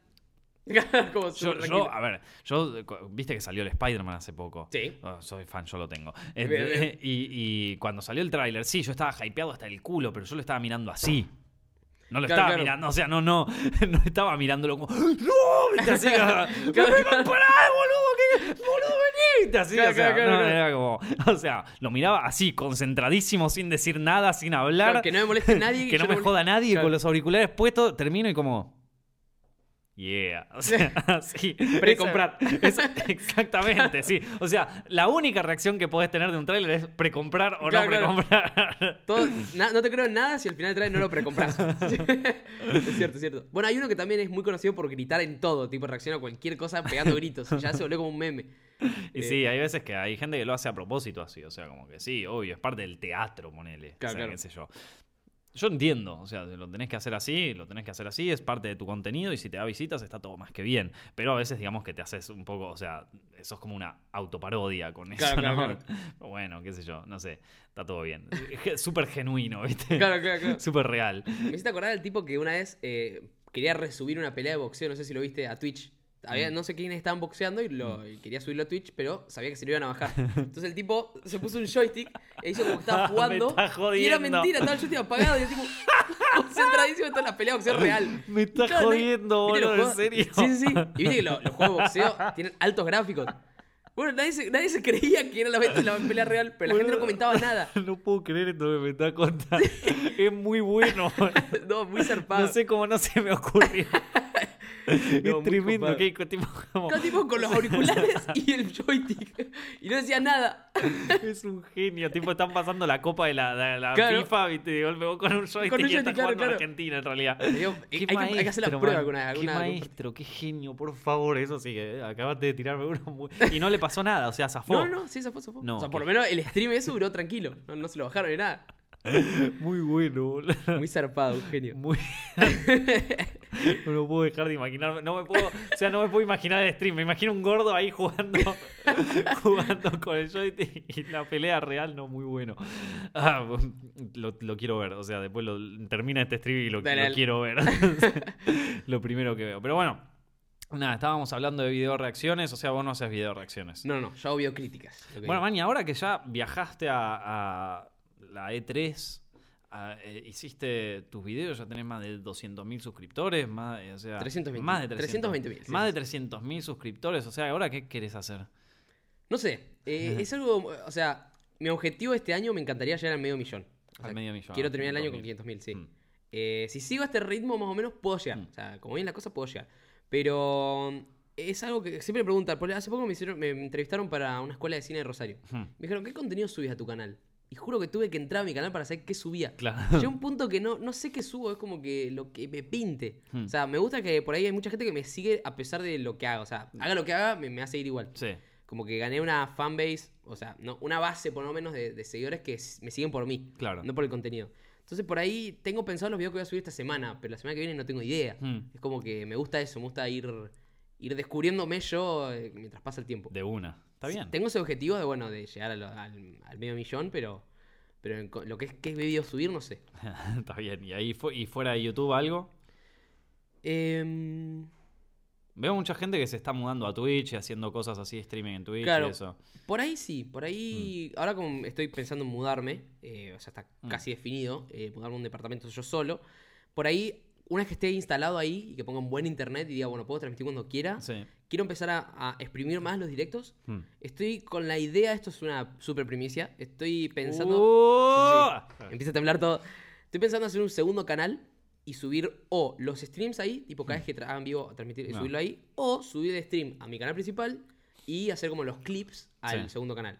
(laughs) como Yo, a ver, yo, viste que salió el Spider-Man hace poco. Sí. Oh, soy fan, yo lo tengo. Bien, bien. (laughs) Y, y cuando salió el tráiler, sí, yo estaba hypeado hasta el culo, pero yo lo estaba mirando así. No lo Claro, estaba claro. mirando, o sea, no, no, (laughs) no estaba mirándolo como, ¡No! ¿Viste? Así, Claro, "No, claro. ¡Pará, boludo! ¿qué? ¡Boludo, venite! Así, o sea, no, era como, o sea, lo miraba así, concentradísimo, sin decir nada, sin hablar. Que no me moleste nadie. que no me moleste- joda nadie con los auriculares puestos, termino y como. Yeah. O (laughs) sea, (laughs) sí. Precomprar. (laughs) Exactamente, sí. O sea, la única reacción que podés tener de un tráiler es precomprar o Claro, no claro. precomprar. Todo- na- no te creo en nada si al final traes no lo precompras. es cierto, es cierto. Bueno, hay uno que también es muy conocido por gritar en todo, tipo reacciona a cualquier cosa pegando gritos. Ya se volvió como un meme. Y Eh, sí, hay veces que hay gente que lo hace a propósito así. O sea, como que sí, obvio, es parte del teatro, ponele. Claro, o sea, claro. qué sé yo. Yo entiendo, o sea, lo tenés que hacer así, lo tenés que hacer así, es parte de tu contenido y si te da visitas está todo más que bien. Pero a veces digamos que te haces un poco, o sea, eso es como una autoparodia con eso. Claro, claro, (laughs) ¿no? claro. Bueno, qué sé yo, no sé, está todo bien. Súper genuino, ¿viste? Claro, claro, claro. (laughs) Súper real. Me hiciste acordar del tipo que una vez eh, quería resubir una pelea de boxeo, no sé si lo viste, a Twitch. Mm. Había, no sé quiénes estaban boxeando y, lo, y quería subirlo a Twitch, pero sabía que se lo iban a bajar. Entonces el tipo se puso un joystick e hizo como que estaba (laughs) jugando. está y era mentira, estaba el joystick apagado y (laughs) el tipo concentradísimo en toda la pelea de boxeo real. (laughs) Me Claro, jodiendo, ¿viste los boludo, en serio. Sí, sí, sí. Y viste que lo- los juegos de boxeo tienen altos gráficos. Bueno, nadie se, nadie se creía que era la, la pelea real, pero la gente no comentaba nada. No puedo creer esto que me está contando. Es muy bueno. No, muy zarpado. No sé cómo no se me ocurrió. (laughs) es No, muy tremendo. Que, tipo, como- tipo con los auriculares (laughs) y el joystick. Y no decía nada. es un genio. Tipo, están pasando la copa de la, de la Claro. FIFA, viste, de golpe vos con un joystick Con un y estás joystick, claro, jugando a claro. Argentina en realidad. Digo, hay, que, hay que hacer la prueba man. alguna, Qué alguna maestro, qué genio, por favor. Eso sí que acabaste de tirarme uno muy... Y no le pasó nada, o sea, zafó. No, no, sí, se fue. No, o sea, por lo menos el stream ese duró tranquilo. No, no se lo bajaron ni nada. (laughs) Muy bueno, boludo. Muy zarpado, un genio. (laughs) Muy... (laughs) no lo puedo dejar de imaginar. No me puedo, o sea, no me puedo imaginar el stream. Me imagino un gordo ahí jugando, jugando con el joystick y la pelea real, no, muy bueno. Ah, lo, lo quiero ver. O sea, después lo, termina este stream y lo, quiero ver. lo primero que veo. Pero bueno, nada, estábamos hablando de video reacciones. O sea, vos no haces video reacciones. No, no, yo hago críticas. Bueno, Mani, ahora que ya viajaste a, a la E3, a- eh, hiciste tus videos, ya tenés más de 200.000 suscriptores, más, eh, o sea, 320.000, más de 300, 320.000, sí, más sí, de 300.000 suscriptores, o sea, ahora qué querés hacer? No sé, eh, es algo, o sea, mi objetivo este año me encantaría llegar al medio millón. O sea, Al medio millón. Quiero a terminar el año con 500.000. 500.000, sí. Mm. Eh, si sigo a este ritmo, más o menos, puedo llegar. Mm. O sea, como bien la cosa, puedo llegar. Pero mm, es algo que siempre me preguntan. Hace poco me, hicieron, me entrevistaron para una escuela de cine de Rosario. Me dijeron, ¿qué contenido subís a tu canal? Y juro que tuve que entrar a mi canal para saber qué subía. Claro. Llega un punto que no, no sé qué subo, es como que lo que me pinte. Hmm. O sea, me gusta que por ahí hay mucha gente que me sigue a pesar de lo que haga. O sea, haga lo que haga, me, me va a seguir igual. Sí. Como que gané una fanbase, o sea, no, una base por lo menos de, de seguidores que me siguen por mí, Claro. no por el contenido. Entonces por ahí tengo pensado los videos que voy a subir esta semana, pero la semana que viene no tengo idea. Hmm, Es como que me gusta eso, me gusta ir, ir descubriéndome yo eh, mientras pasa el tiempo. De una. Está bien. Tengo ese objetivo de, bueno, de llegar lo- al, al medio millón, pero, pero en lo que es qué video subir, no sé. (laughs) Está bien. ¿Y ahí fu- y fuera de YouTube algo? Em, Veo mucha gente que se está mudando a Twitch y haciendo cosas así, streaming en Twitch Claro. y eso. Por ahí sí, por ahí. Ahora como estoy pensando en mudarme, eh, o sea, está Mm. casi definido, eh, mudarme a un departamento yo solo. Por ahí, una vez que esté instalado ahí y que ponga un buen internet y diga, bueno, puedo transmitir cuando quiera, Sí. quiero empezar a, a exprimir más los directos. Hmm. Estoy con la idea, esto es una super primicia, estoy pensando. ¡Oh! Sí, sí, Empieza a temblar todo. Estoy pensando en hacer un segundo canal y subir o los streams ahí, tipo cada vez que tra- hagan vivo, transmitir, No. subirlo ahí, o subir el stream a mi canal principal y hacer como los clips al Sí. segundo canal.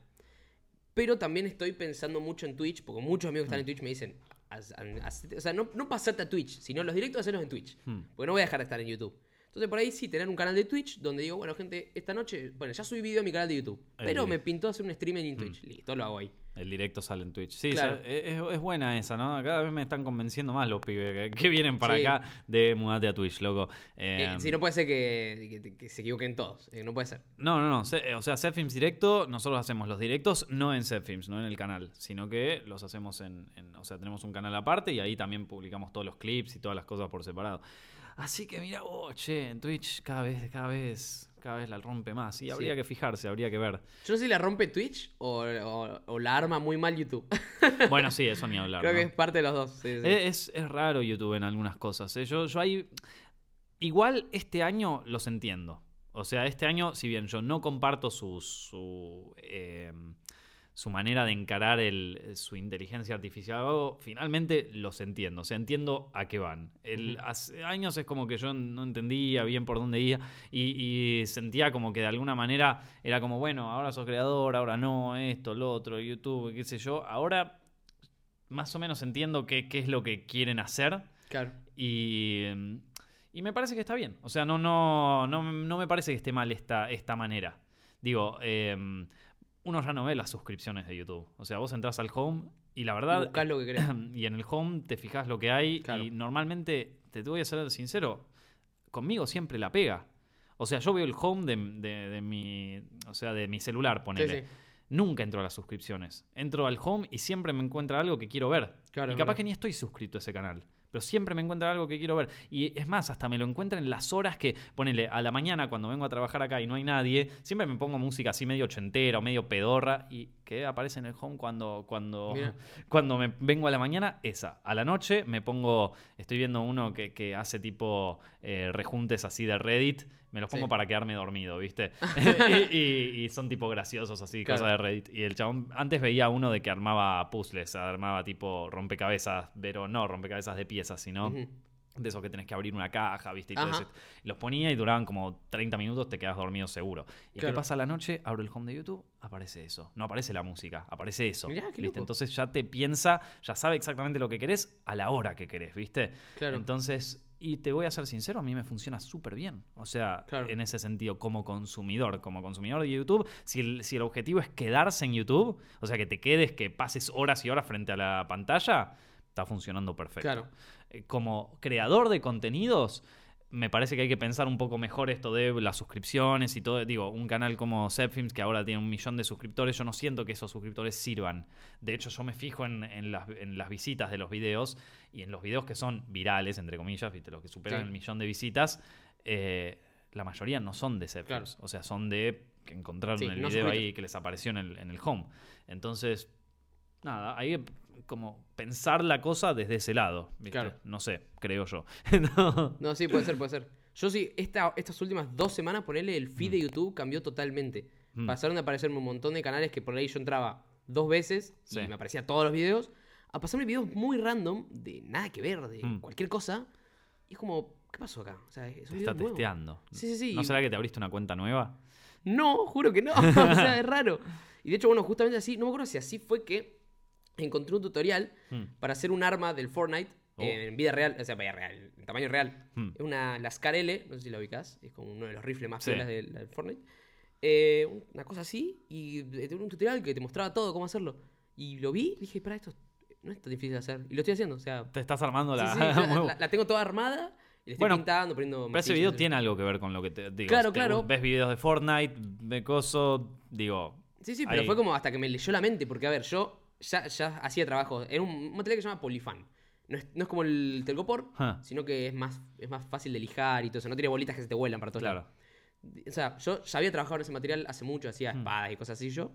Pero también estoy pensando mucho en Twitch, porque muchos amigos que están en Twitch me dicen, "Haz- haz- o sea, no, no pasarte a Twitch, sino los directos hacerlos en Twitch, Hmm. porque no voy a dejar de estar en YouTube. Entonces por ahí sí, tener un canal de Twitch donde digo, bueno, gente, esta noche, bueno, ya subí video a mi canal de YouTube, pero me pintó hacer un streaming en Twitch. Listo, lo hago ahí. El directo sale en Twitch. Sí, Claro. ya- es, es buena esa, ¿no? Cada vez me están convenciendo más los pibes que, que vienen para Sí. acá de mudarte a Twitch, loco. Eh, Eh, sí, no puede ser que, que- que se equivoquen todos, eh, no puede ser. no, no, no. Se- o sea, Setfilms directo, nosotros hacemos los directos no en Setfilms, no en el canal, sino que los hacemos en, en- O sea, tenemos un canal aparte y ahí también publicamos todos los clips y todas las cosas por separado. Así que mira, oh, che, en Twitch cada vez, cada vez, cada vez la rompe más. Y habría Sí. que fijarse, habría que ver. Yo no sé si la rompe Twitch o, o- o la arma muy mal YouTube. (laughs) Bueno, sí, eso ni (laughs) hablar. Creo ¿no? que es parte de los dos. sí, sí. Es, es raro YouTube en algunas cosas. ¿eh? Yo, yo ahí. Igual este año los entiendo. O sea, este año, si bien yo no comparto sus, su, eh, su manera de encarar el, su inteligencia artificial, finalmente los entiendo, o sea, entiendo a qué van. El, hace años es como que yo no entendía bien por dónde iba y, sentía como que de alguna manera era como, bueno, ahora sos creador, ahora no, esto, lo otro, YouTube, qué sé yo. Ahora más o menos entiendo qué, qué es lo que quieren hacer. Claro. Y, y me parece que está bien. O sea, no, no, no, no me parece que esté mal esta, esta manera. Digo, eh, uno ya no ve las suscripciones de YouTube. O sea, vos entras al home y la verdad. Y buscás lo que (clears throat) querés. Y en el home te fijas lo que hay. Y normalmente, te voy a ser sincero, conmigo siempre la pega. O sea, yo veo el home de, mi. O sea, de mi celular, ponele. Nunca entro a las suscripciones. Entro al home y siempre me encuentra algo que quiero ver. y capaz que ni estoy suscrito a ese canal pero siempre me encuentra algo que quiero ver. Y es más, hasta me lo encuentran en las horas que, ponele, a la mañana cuando vengo a trabajar acá y no hay nadie, siempre me pongo música así medio ochentera o medio pedorra y que aparece en el home cuando, cuando, (laughs) cuando me vengo a la mañana, esa. A la noche me pongo, estoy viendo uno que, que hace tipo eh, rejuntes así de Reddit me los pongo para quedarme dormido, ¿viste? (laughs) y, son tipo graciosos así, cosas de Reddit. Y el chabón, antes veía uno de que armaba puzzles, armaba tipo rompecabezas, pero no rompecabezas de piezas, sino... De esos que tenés que abrir una caja, ¿viste? Y Los ponía y duraban como 30 minutos, te quedas dormido seguro. ¿Y qué pasa la noche? Abro el home de YouTube, aparece eso. No aparece la música, aparece eso. ¿viste? Entonces ya te piensa, ya sabe exactamente lo que querés a la hora que querés, ¿viste? Claro. Entonces y te voy a ser sincero, a mí me funciona súper bien. O sea, en ese sentido, como consumidor, como consumidor de YouTube, si el, si el objetivo es quedarse en YouTube, o sea, que te quedes, que pases horas y horas frente a la pantalla, está funcionando perfecto. Claro. Eh, como creador de contenidos, me parece que hay que pensar un poco mejor esto de las suscripciones y todo. Digo, un canal como Zepfilms, que ahora tiene un millón de suscriptores, yo no siento que esos suscriptores sirvan. De hecho, yo me fijo en, las, visitas de los videos y en los videos que son virales, entre comillas, ¿viste? los que superan el millón de visitas, eh, la mayoría no son de Zepfilms. O sea, son de que encontraron el video ahí que les apareció en el, en el home. Entonces, nada, ahí como pensar la cosa desde ese lado. Claro. No sé, creo yo. (laughs) no. sí, puede ser, puede ser. Yo sí, esta, estas últimas dos semanas, ponerle el feed de mm. YouTube cambió totalmente. Mm. Pasaron a aparecerme un montón de canales que por ahí yo entraba dos veces y me aparecían todos los videos. A pasarme videos muy random, de nada que ver, de mm. cualquier cosa. Y es como, ¿qué pasó acá? O sea, está testeando. Sí, sí, sí. ¿No será que te abriste una cuenta nueva? No, juro que no. (laughs) o sea, es raro. Y de hecho, bueno, justamente así, no me acuerdo si así fue que encontré un tutorial hmm. para hacer un arma del Fortnite oh. en vida real, o sea, vida real, en tamaño real. Hmm. Es una Lascar L, no sé si la ubicás, es como uno de los rifles más finas del, Fortnite. Eh, una cosa así, y tengo un tutorial que te mostraba todo, cómo hacerlo. Y lo vi dije, para esto no es tan difícil de hacer. Y lo estoy haciendo, o sea... Te estás armando la... (laughs) la, tengo toda armada. Y le estoy pintando, poniendo... Pero ese video tiene algo que ver con lo que te digo. Claro, claro. Ves videos de Fortnite, de coso, digo... Sí, sí, pero fue como hasta que me leyó la mente, porque a ver, yo ya, ya hacía trabajo. Era un material que se llama Polifan. No es, no es como el telgopor, sino que es más, es más fácil de lijar y todo eso. No tiene bolitas que se te vuelan para todos claro. lados. O sea, yo ya había trabajado en ese material hace mucho, hacía hmm. espadas y cosas así yo.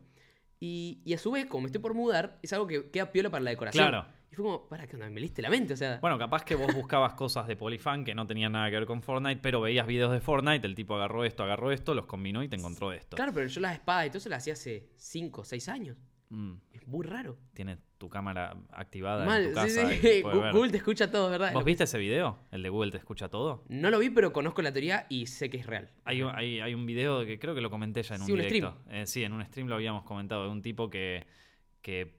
Y, y, a su vez, como me estoy por mudar, es algo que queda piola para la decoración. Claro. Y fue como, para que me liste la mente, o sea. Bueno, capaz que vos buscabas cosas de Polifan que no tenían nada que ver con Fortnite, pero veías videos de Fortnite, el tipo agarró esto, agarró esto, los combinó y te encontró esto. Claro, pero yo las espadas y todo eso las hacía hace 5 o 6 años. Mm. Es muy raro. Tiene tu cámara activada en tu casa. Google te escucha todo, ¿verdad? ¿Vos viste ese video? ¿El de Google te escucha todo? No lo vi, pero conozco la teoría y sé que es real. Hay, hay, un video que creo que lo comenté ya en un, directo. Eh, sí, en un stream lo habíamos comentado, de un tipo que, que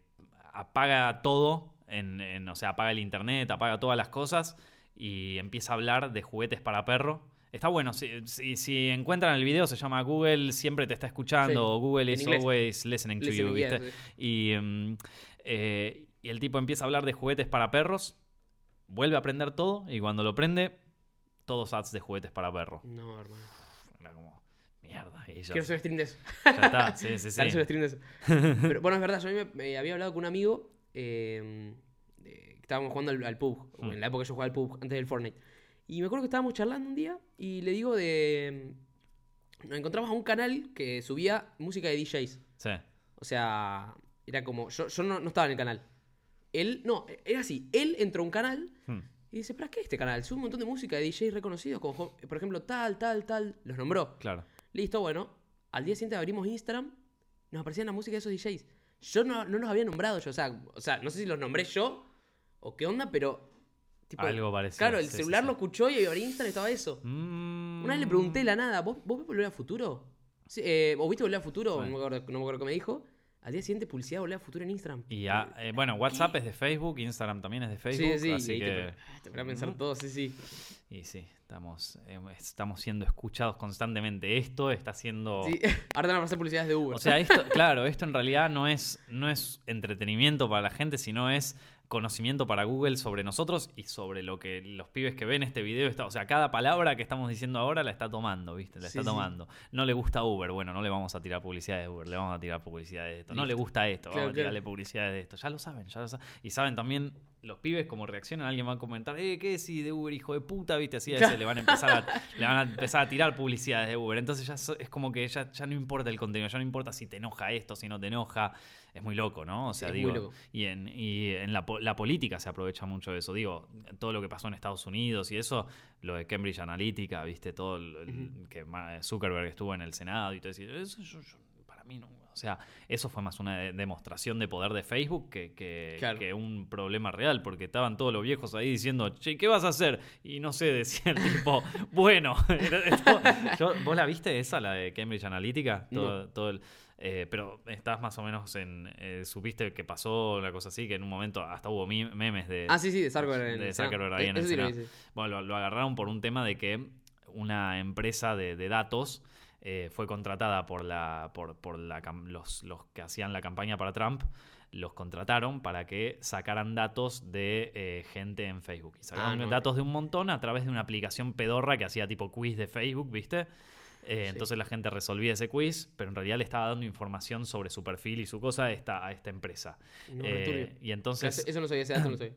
apaga todo, en, o sea, apaga el internet, apaga todas las cosas y empieza a hablar de juguetes para perro Está bueno, si, si, encuentran el video, se llama Google siempre te está escuchando, o Google is always listening to you, ¿viste? Y, mm, eh, y, el tipo empieza a hablar de juguetes para perros, vuelve a aprender todo, y cuando lo prende, todos ads de juguetes para perros. No, hermano. Era como, mierda. Quiero hacer stream de eso. Ya está, (laughs) sí, sí, sí. stream de eso. (laughs) Pero bueno, es verdad, yo me, había hablado con un amigo, eh, estábamos jugando al, al pub, hmm. en la época que yo jugaba al pub, antes del Fortnite. Y me acuerdo que estábamos charlando un día y le digo de... Nos encontramos a un canal que subía música de DJs. Sí. O sea, era como... Yo, yo no, estaba en el canal. Él, no, era así. Él entró a un canal hmm. y dice, ¿para qué este canal? Sube un montón de música de DJs reconocidos, como por ejemplo tal, tal, tal. Los nombró. Claro. Listo, bueno. Al día siguiente abrimos Instagram, nos aparecía la música de esos DJs. Yo no, no los había nombrado yo, o sea, o sea, no sé si los nombré yo o qué onda, pero... tipo, Algo parecido, Claro, el sí, celular sí. lo escuchó y en Instagram estaba eso. Mm. Una vez le pregunté de la nada, ¿vos, vos ves Volver a Futuro? Sí, eh, ¿O viste Volver a Futuro? No, me acuerdo, no me acuerdo qué me dijo. Al día siguiente, publicidad Volver a Futuro en Instagram. Y ya, eh, bueno, WhatsApp es de Facebook, Instagram también es de Facebook, sí, sí, así y que... te, te a pensar todo, sí, sí. Y sí, estamos, eh, estamos siendo escuchados constantemente. Esto está siendo... Sí, (laughs) Ahora van a pasar publicidades de Uber. O sea, esto, (laughs) claro, esto en realidad no es, no es entretenimiento para la gente, sino es conocimiento para Google sobre nosotros y sobre lo que los pibes que ven este video está, o sea, cada palabra que estamos diciendo ahora la está tomando, ¿viste? La Sí, está sí. tomando. No le gusta Uber, bueno, no le vamos a tirar publicidad de Uber, le vamos a tirar publicidad de esto. No le gusta esto, Claro, vamos a claro. tirarle publicidad de esto. Ya lo saben, ya lo saben. Y saben también los pibes como reaccionan, alguien va a comentar, eh, ¿qué decís de Uber, hijo de puta? ¿Viste? Así ese le van a empezar a, (laughs) le van a empezar a tirar publicidades de Uber. Entonces ya es como que ya, ya no importa el contenido, ya no importa si te enoja esto, si no te enoja. Es muy loco, ¿no? O sea, es muy digo, loco. y en, y en la, la política se aprovecha mucho de eso. Digo, todo lo que pasó en Estados Unidos y eso, lo de Cambridge Analytica, ¿viste? Todo el, el- que Zuckerberg estuvo en el Senado y todo eso. Eso yo- yo- para mí no. O sea, eso fue más una de- demostración de poder de Facebook que, que, Claro. que un problema real, porque estaban todos los viejos ahí diciendo, che, ¿qué vas a hacer? Y no sé, decían (laughs) tipo, bueno. (laughs) (laughs) Yo- ¿Vos la viste esa, la de Cambridge Analytica? No. Todo, todo el- eh, pero estás más o menos en. eh, supiste que pasó una cosa así, que en un momento hasta hubo memes de. Ah, sí, sí, de Zuckerberg. en de. Zuckerberg ahí en Eso el sí lo. Bueno, lo, lo agarraron por un tema de que una empresa de, de datos eh, fue contratada por la por, por la los, los que hacían la campaña para Trump. Los contrataron para que sacaran datos de eh, gente en Facebook. Y sacaron Ah, no. datos de un montón a través de una aplicación pedorra que hacía tipo quiz de Facebook, ¿viste? Eh, Sí. Entonces la gente resolvía ese quiz, pero en realidad le estaba dando información sobre su perfil y su cosa a esta, a esta empresa. No, Eh, y entonces... Eso- Eso no sabía, ese dato no sabía.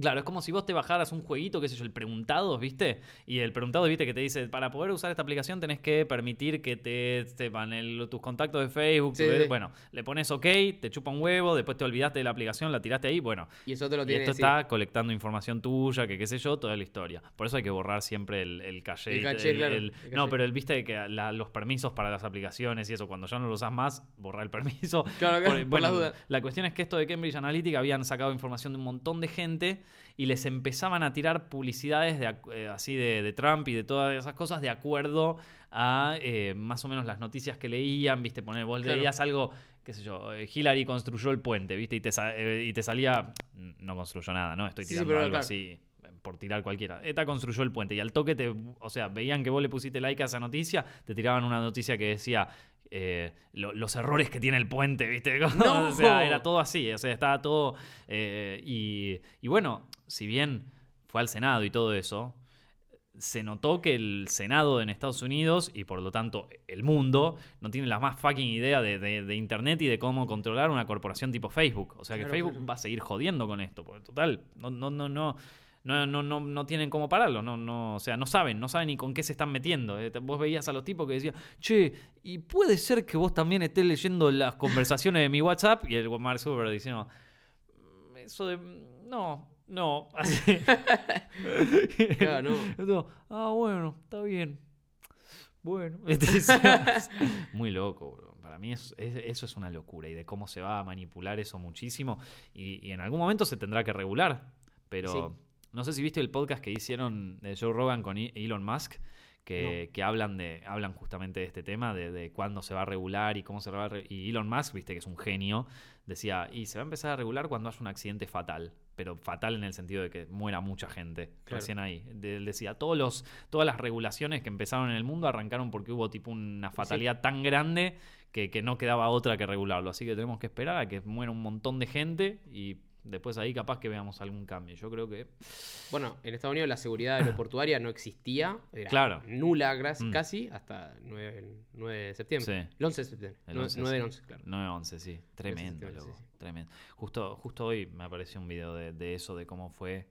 Claro, es como si vos te bajaras un jueguito, qué sé yo, el preguntados, ¿viste? Y el preguntado, ¿viste? Que te dice, para poder usar esta aplicación tenés que permitir que te sepan tus contactos de Facebook. Sí, tu- sí. Bueno, le pones OK, te chupa un huevo, después te olvidaste de la aplicación, la tiraste ahí, bueno. Y eso te lo Y tiene esto sí. está colectando información tuya, que qué sé yo, toda la historia. Por eso hay que borrar siempre el, el caché. El caché, claro, el no, pero el viste que la- los permisos para las aplicaciones y eso, cuando ya no lo usas más, borrar el permiso. Claro, claro, por bueno, dudas. la cuestión es que esto de Cambridge Analytica habían sacado información de un montón de gente y les empezaban a tirar publicidades de, eh, así de, de Trump y de todas esas cosas de acuerdo a eh, más o menos las noticias que leían, viste, poner, vos Claro. leías algo, qué sé yo, eh, Hillary construyó el puente, viste, y te, eh, y te salía, no construyó nada, ¿no? Estoy Sí, sí, tirando pero algo claro. así por tirar cualquiera. ETA construyó el puente y al toque te, o sea, veían que vos le pusiste like a esa noticia, te tiraban una noticia que decía eh, lo- los errores que tiene el puente, ¿viste? (laughs) ¡No! o sea, era todo así, o sea, estaba todo... eh, y, y bueno, si bien fue al Senado y todo eso, se notó que el Senado en Estados Unidos y por lo tanto el mundo no tiene la más fucking idea de, de- de Internet y de cómo controlar una corporación tipo Facebook. O sea que Claro, Facebook claro. va a seguir jodiendo con esto, porque total, no, no, no, no. No, no, no, no tienen cómo pararlo, no, no, o sea, no saben, no saben ni con qué se están metiendo. Eh, Vos veías a los tipos que decían, che, y puede ser que vos también estés leyendo las conversaciones de mi WhatsApp, y el Mark Zuckerberg diciendo, "Mm, eso de. No, no. (laughs) Así. Claro, no. (laughs) Esto, ah, bueno, está bien. Bueno. (laughs) Muy loco, bro. Para mí es- es- eso es una locura y de cómo se va a manipular eso muchísimo. Y, y en algún momento se tendrá que regular. Pero Sí. No sé si viste el podcast que hicieron de Joe Rogan con E- Elon Musk. Que, que hablan de hablan justamente de este tema, de, de cuándo se va a regular y cómo se va a re- Y Elon Musk, viste que es un genio, decía, y se va a empezar a regular cuando haya un accidente fatal, pero fatal en el sentido de que muera mucha gente. Claro. Recién ahí. Él decía, todos los, todas las regulaciones que empezaron en el mundo arrancaron porque hubo tipo una fatalidad tan grande que, que no quedaba otra que regularlo. Así que tenemos que esperar a que muera un montón de gente y después ahí capaz que veamos algún cambio. Yo creo que... Bueno, en Estados Unidos la seguridad aeroportuaria no existía. Era Claro. Nula Mm. casi hasta 9, el 9 de septiembre. Sí. El 11 de septiembre. El 9, 11, 9 del sí. 11, claro. 9-11, sí. Tremendo, loco. sí, sí. Tremendo. Justo, justo hoy me apareció un video de, de eso, de cómo fue...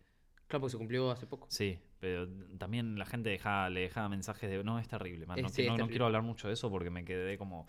Claro, porque se cumplió hace poco. Sí, pero también la gente dejaba, le dejaba mensajes de... No, es terrible, man. No, sí, no- es no terrible. quiero hablar mucho de eso porque me quedé como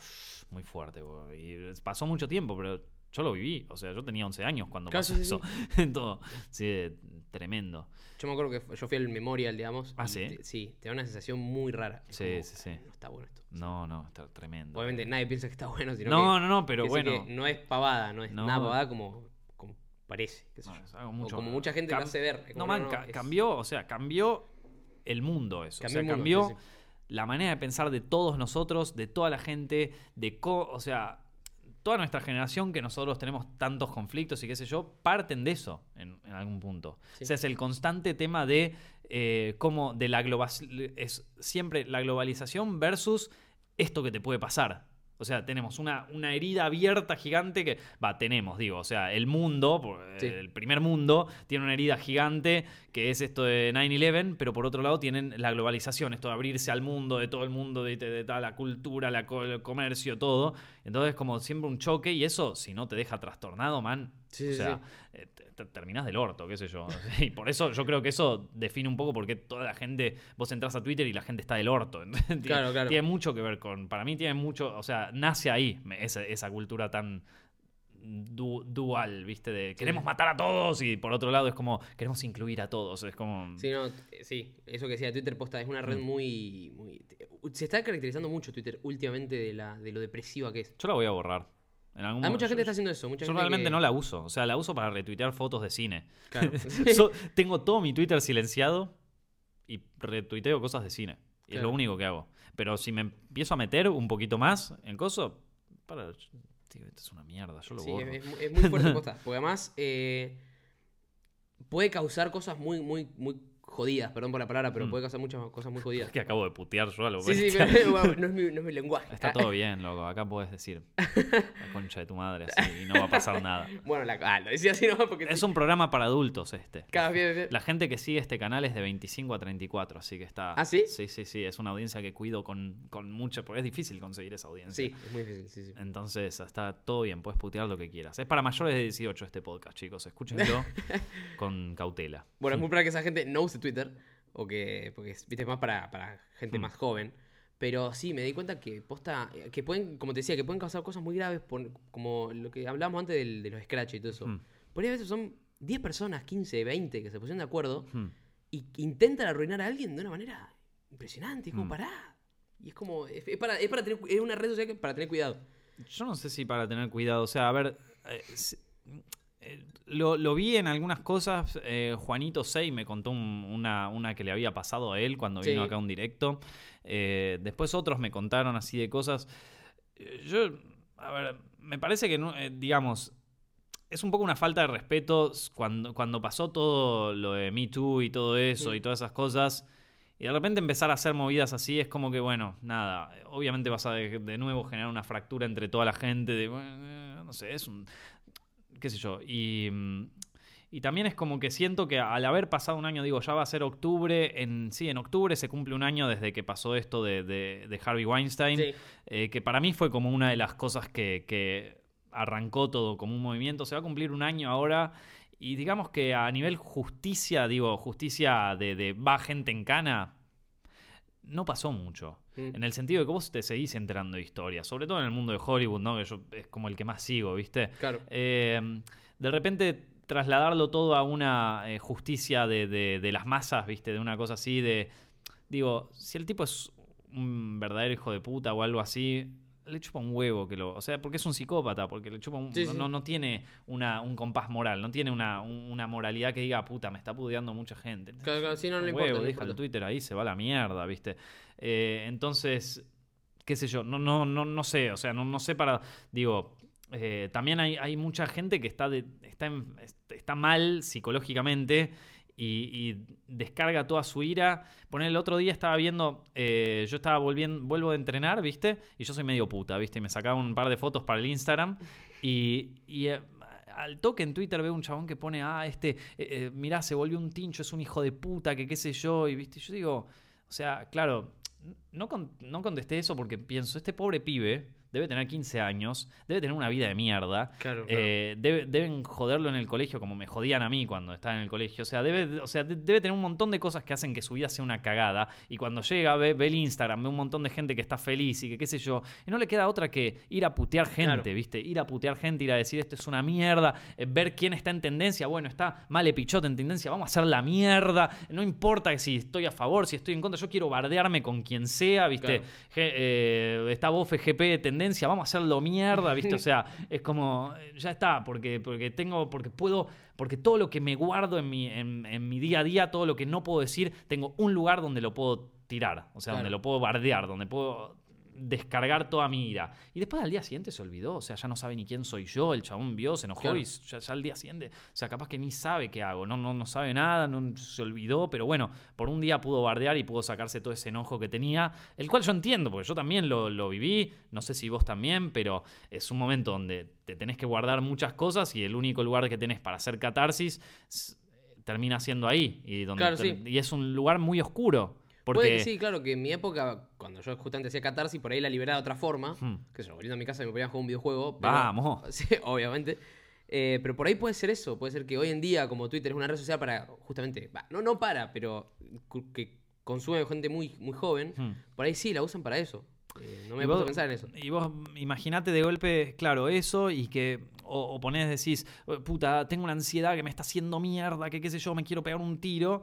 muy fuerte. bo. Y pasó mucho tiempo, pero Yo lo viví, o sea, yo tenía 11 años cuando pasó sí, sí, eso. (laughs) Todo, sí, tremendo. Yo me acuerdo que yo fui al Memorial, digamos. Ah, ¿sí? te- sí, te da una sensación muy rara. Es Sí, como, sí, sí. No está bueno esto. No, no, está tremendo. Obviamente nadie piensa que está bueno, sino No, que, no, no, pero que bueno. que no es pavada, no es No. nada pavada como, como parece. qué sé No, yo. es algo O como mucha gente lo hace ver. No, man, ca- es- cambió, o sea, cambió el mundo eso. Cambió o sea, mundo, cambió sí, la manera de pensar de todos nosotros, de toda la gente, de co o sea, toda nuestra generación que nosotros tenemos tantos conflictos y qué sé yo, parten de eso en, en algún punto. Sí. O sea, es el constante tema de eh, cómo de la globalización, es siempre la globalización versus esto que te puede pasar. O sea, tenemos una, una herida abierta gigante que, va, tenemos, digo, o sea, el mundo, Sí. el primer mundo, tiene una herida gigante que es esto de 9-11, pero por otro lado tienen la globalización, esto de abrirse al mundo, de todo el mundo, de, de- la cultura, la el comercio, todo. Entonces, como siempre un choque y eso, si no te deja trastornado, man, Sí, o sí, sea, eh, te- te- terminás del orto, qué sé yo. (laughs) Y por eso yo creo que eso define un poco por qué toda la gente, vos entras a Twitter y la gente está del orto. (laughs) tiene, Claro, claro. tiene mucho que ver con, para mí tiene mucho, o sea, nace ahí esa, esa cultura tan du- dual, ¿viste? De queremos matar a todos y por otro lado es como queremos incluir a todos, es como... Sí, no, eh, sí, eso que decía Twitter posta es una red Mm. muy, muy- Se está caracterizando mucho Twitter últimamente de, la, de lo depresiva que es. Yo la voy a borrar. En algún Hay mucha gente que está haciendo eso. Mucha Yo gente realmente que- no la uso. O sea, la uso para retuitear fotos de cine. Claro. (laughs) So- tengo todo mi Twitter silenciado y retuiteo cosas de cine. Y es lo único que hago. Pero si me empiezo a meter un poquito más en coso, para, tío, esto es una mierda, yo lo Sí, borro. es, es muy fuerte (laughs) posta. Porque además eh, puede causar cosas muy, muy, muy jodidas. Perdón por la palabra, pero Mm. puede causar muchas cosas muy jodidas. Es (laughs) que acabo de putear yo a lo Sí, sí, pero (laughs) no, es mi, no es mi lenguaje. Está todo (laughs) bien, loco. Acá puedes decir la concha de tu madre así y no va a pasar nada. Bueno, la, ah, lo decía así nomás porque Es sí. un programa para adultos este. Cada vez- La gente que sigue este canal es de 25 a 34, así que está... ¿Ah, sí? Sí, sí, sí. Es una audiencia que cuido con, con mucho... Porque es difícil conseguir esa audiencia. Sí, es muy difícil, sí, sí. Entonces está todo bien, puedes putear lo que quieras. Es para mayores de 18 este podcast, chicos. Escúchenlo con cautela. Bueno, es muy probable que esa gente no use Twitter, o que, porque es, viste, es más para, para gente Mm. más joven. Pero sí, me di cuenta que posta, que pueden, como te decía, que pueden causar cosas muy graves, por- como lo que hablábamos antes del- de los scratch y todo eso. Mm. Por ahí a veces son 10 personas, 15, 20 que se pusieron de acuerdo Hmm. y que intentan arruinar a alguien de una manera impresionante. Es como, Mm. pará. Y es como, es, es para, es para tener, es una red social para tener cuidado. Yo no sé si para tener cuidado. O sea, a ver. eh, si- eh, lo, lo vi en algunas cosas. eh, Juanito Sey me contó un- una, una que le había pasado a él cuando vino acá a un directo. Eh, después otros me contaron así de cosas. Yo, a ver, me parece que, digamos, es un poco una falta de respeto cuando, cuando pasó todo lo de Me Too y todo eso y todas esas cosas. Y de repente empezar a hacer movidas así es como que, bueno, nada, obviamente vas a de, de nuevo generar una fractura entre toda la gente, de, bueno, no sé, es un, qué sé yo. Y, mm, y también es como que siento que al haber pasado un año, digo, ya va a ser octubre, en, sí, en octubre se cumple un año desde que pasó esto de, de- de Harvey Weinstein, Sí. eh, que para mí fue como una de las cosas que, que arrancó todo como un movimiento. Se va a cumplir un año ahora. Y digamos que a nivel justicia, digo, justicia de, de va gente en cana, no pasó mucho. Mm. En el sentido de que vos te seguís enterando de historias, sobre todo en el mundo de Hollywood, ¿no? Que yo es como el que más sigo, ¿viste? Claro. Eh, de repente trasladarlo todo a una eh, justicia de, de- de las masas, ¿viste? De una cosa así, de... Digo, si el tipo es un verdadero hijo de puta o algo así, le chupa un huevo que lo... O sea, porque es un psicópata, porque le chupa un... Sí, no, sí. no, no tiene una, un compás moral, no tiene una, un- una moralidad que diga, puta, me está pudeando mucha gente. Claro, claro, sí, no, no le importa. huevo, deja el. Twitter ahí, se va a la mierda, ¿viste? Eh, entonces, qué sé yo, no, no, no, no sé, o sea, no, no sé para, digo, eh, también hay, hay mucha gente que está, de- está, en- está mal psicológicamente y, descarga toda su ira. Poner el otro día estaba viendo, eh, yo estaba volviendo, vuelvo de entrenar, ¿viste? Y yo soy medio puta, ¿viste? Y me sacaba un par de fotos para el Instagram y... eh, al toque en Twitter veo un chabón que pone, ah, este, eh, eh, mirá, se volvió un tincho, es un hijo de puta, que qué sé yo, y viste, yo digo, o sea, claro, no, no contesté eso porque pienso, este pobre pibe debe tener 15 años, debe tener una vida de mierda. Claro, claro. Eh, debe- deben joderlo en el colegio como me jodían a mí cuando estaba en el colegio. O sea, debe, o sea, de- debe tener un montón de cosas que hacen que su vida sea una cagada. Y cuando llega, ve, ve el Instagram, ve un montón de gente que está feliz y que qué sé yo. Y no le queda otra que ir a putear gente, Claro. ¿viste? Ir a putear gente, ir a decir esto es una mierda, eh, ver quién está en tendencia. Bueno, está Male Pichot en tendencia, vamos a hacer la mierda. No importa si estoy a favor, si estoy en contra, yo quiero bardearme con quien sea, ¿viste? Eh, está Bofe GP de tendencia, vamos a hacerlo mierda, ¿viste? O sea, es como, eh, ya está, porque, porque tengo, porque puedo, porque todo lo que me guardo en mi, en, en mi día a día, todo lo que no puedo decir, tengo un lugar donde lo puedo tirar, o sea, donde lo puedo bardear, donde puedo descargar toda mi ira. Y después al día siguiente se olvidó, o sea, ya no sabe ni quién soy yo, el chabón vio, se enojó Claro. y ya, ya al día siguiente, o sea, capaz que ni sabe qué hago, no, no, no sabe nada, no, se olvidó, pero bueno, por un día pudo bardear y pudo sacarse todo ese enojo que tenía, el cual yo entiendo, porque yo también lo, lo viví, no sé si vos también, pero es un momento donde te tenés que guardar muchas cosas y el único lugar que tenés para hacer catarsis termina siendo ahí, y, donde Claro, ter- sí. y es un lugar muy oscuro. Porque, Puede que sí, claro, que en mi época, cuando yo justamente hacía catarsis, por ahí la liberaba de otra forma. Hmm. Que yo, volviendo a mi casa me podía jugar un videojuego. pero- Vamos. (laughs) Sí, obviamente. Eh, pero por ahí puede ser eso. Puede ser que hoy en día, como Twitter es una red social para, justamente, no, no para, pero que consume gente muy, muy joven, Hmm. por ahí sí la usan para eso. Eh, no me Y a pensar en eso. Y vos imaginate de golpe, claro, eso y que o, o ponés, decís, puta, tengo una ansiedad que me está haciendo mierda, que qué sé yo, me quiero pegar un tiro.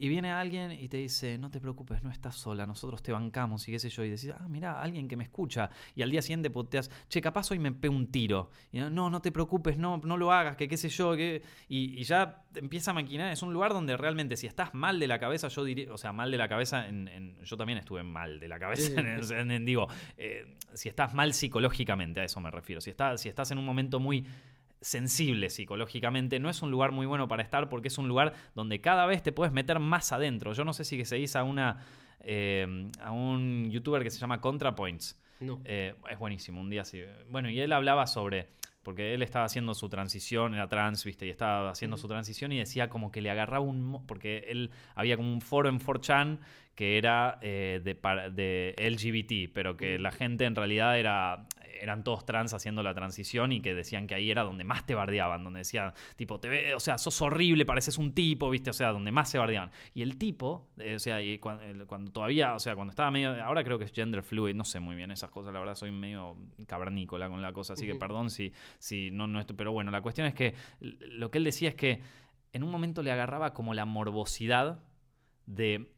Y viene alguien y te dice, no te preocupes, no estás sola, nosotros te bancamos y qué sé yo. Y decís, ah, mira, alguien que me escucha. Y al día siguiente poteas, che, capaz hoy me pego un tiro. Y no, no te preocupes, no, no lo hagas, que qué sé yo. Que... Y, y ya empieza a maquinar. Es un lugar donde realmente si estás mal de la cabeza, yo diría, o sea, mal de la cabeza, en, en- yo también estuve mal de la cabeza. (laughs) en- digo, eh, si estás mal psicológicamente, a eso me refiero. Si, si estás en un momento muy sensible psicológicamente, no es un lugar muy bueno para estar porque es un lugar donde cada vez te puedes meter más adentro. Yo no sé si que seguís a una eh, a un youtuber que se llama ContraPoints. No. Eh, es buenísimo, un día así. Bueno, y él hablaba sobre. Porque él estaba haciendo su transición, era trans, ¿viste? Y estaba haciendo su transición y decía como que le agarraba un. Porque él había como un foro en 4chan que era eh, de, LGBT, pero que Ujú. la gente en realidad era eran todos trans haciendo la transición y que decían que ahí era donde más te bardeaban, donde decían, tipo, te ve, o sea, sos horrible, pareces un tipo, ¿viste? O sea, donde más se bardeaban. Y el tipo, eh, o sea, y cuando, todavía, o sea, cuando estaba medio, ahora creo que es gender fluid, no sé muy bien esas cosas, la verdad soy medio cavernícola con la cosa, así que perdón si, si no, no estoy, pero bueno, la cuestión es que lo que él decía es que en un momento le agarraba como la morbosidad de,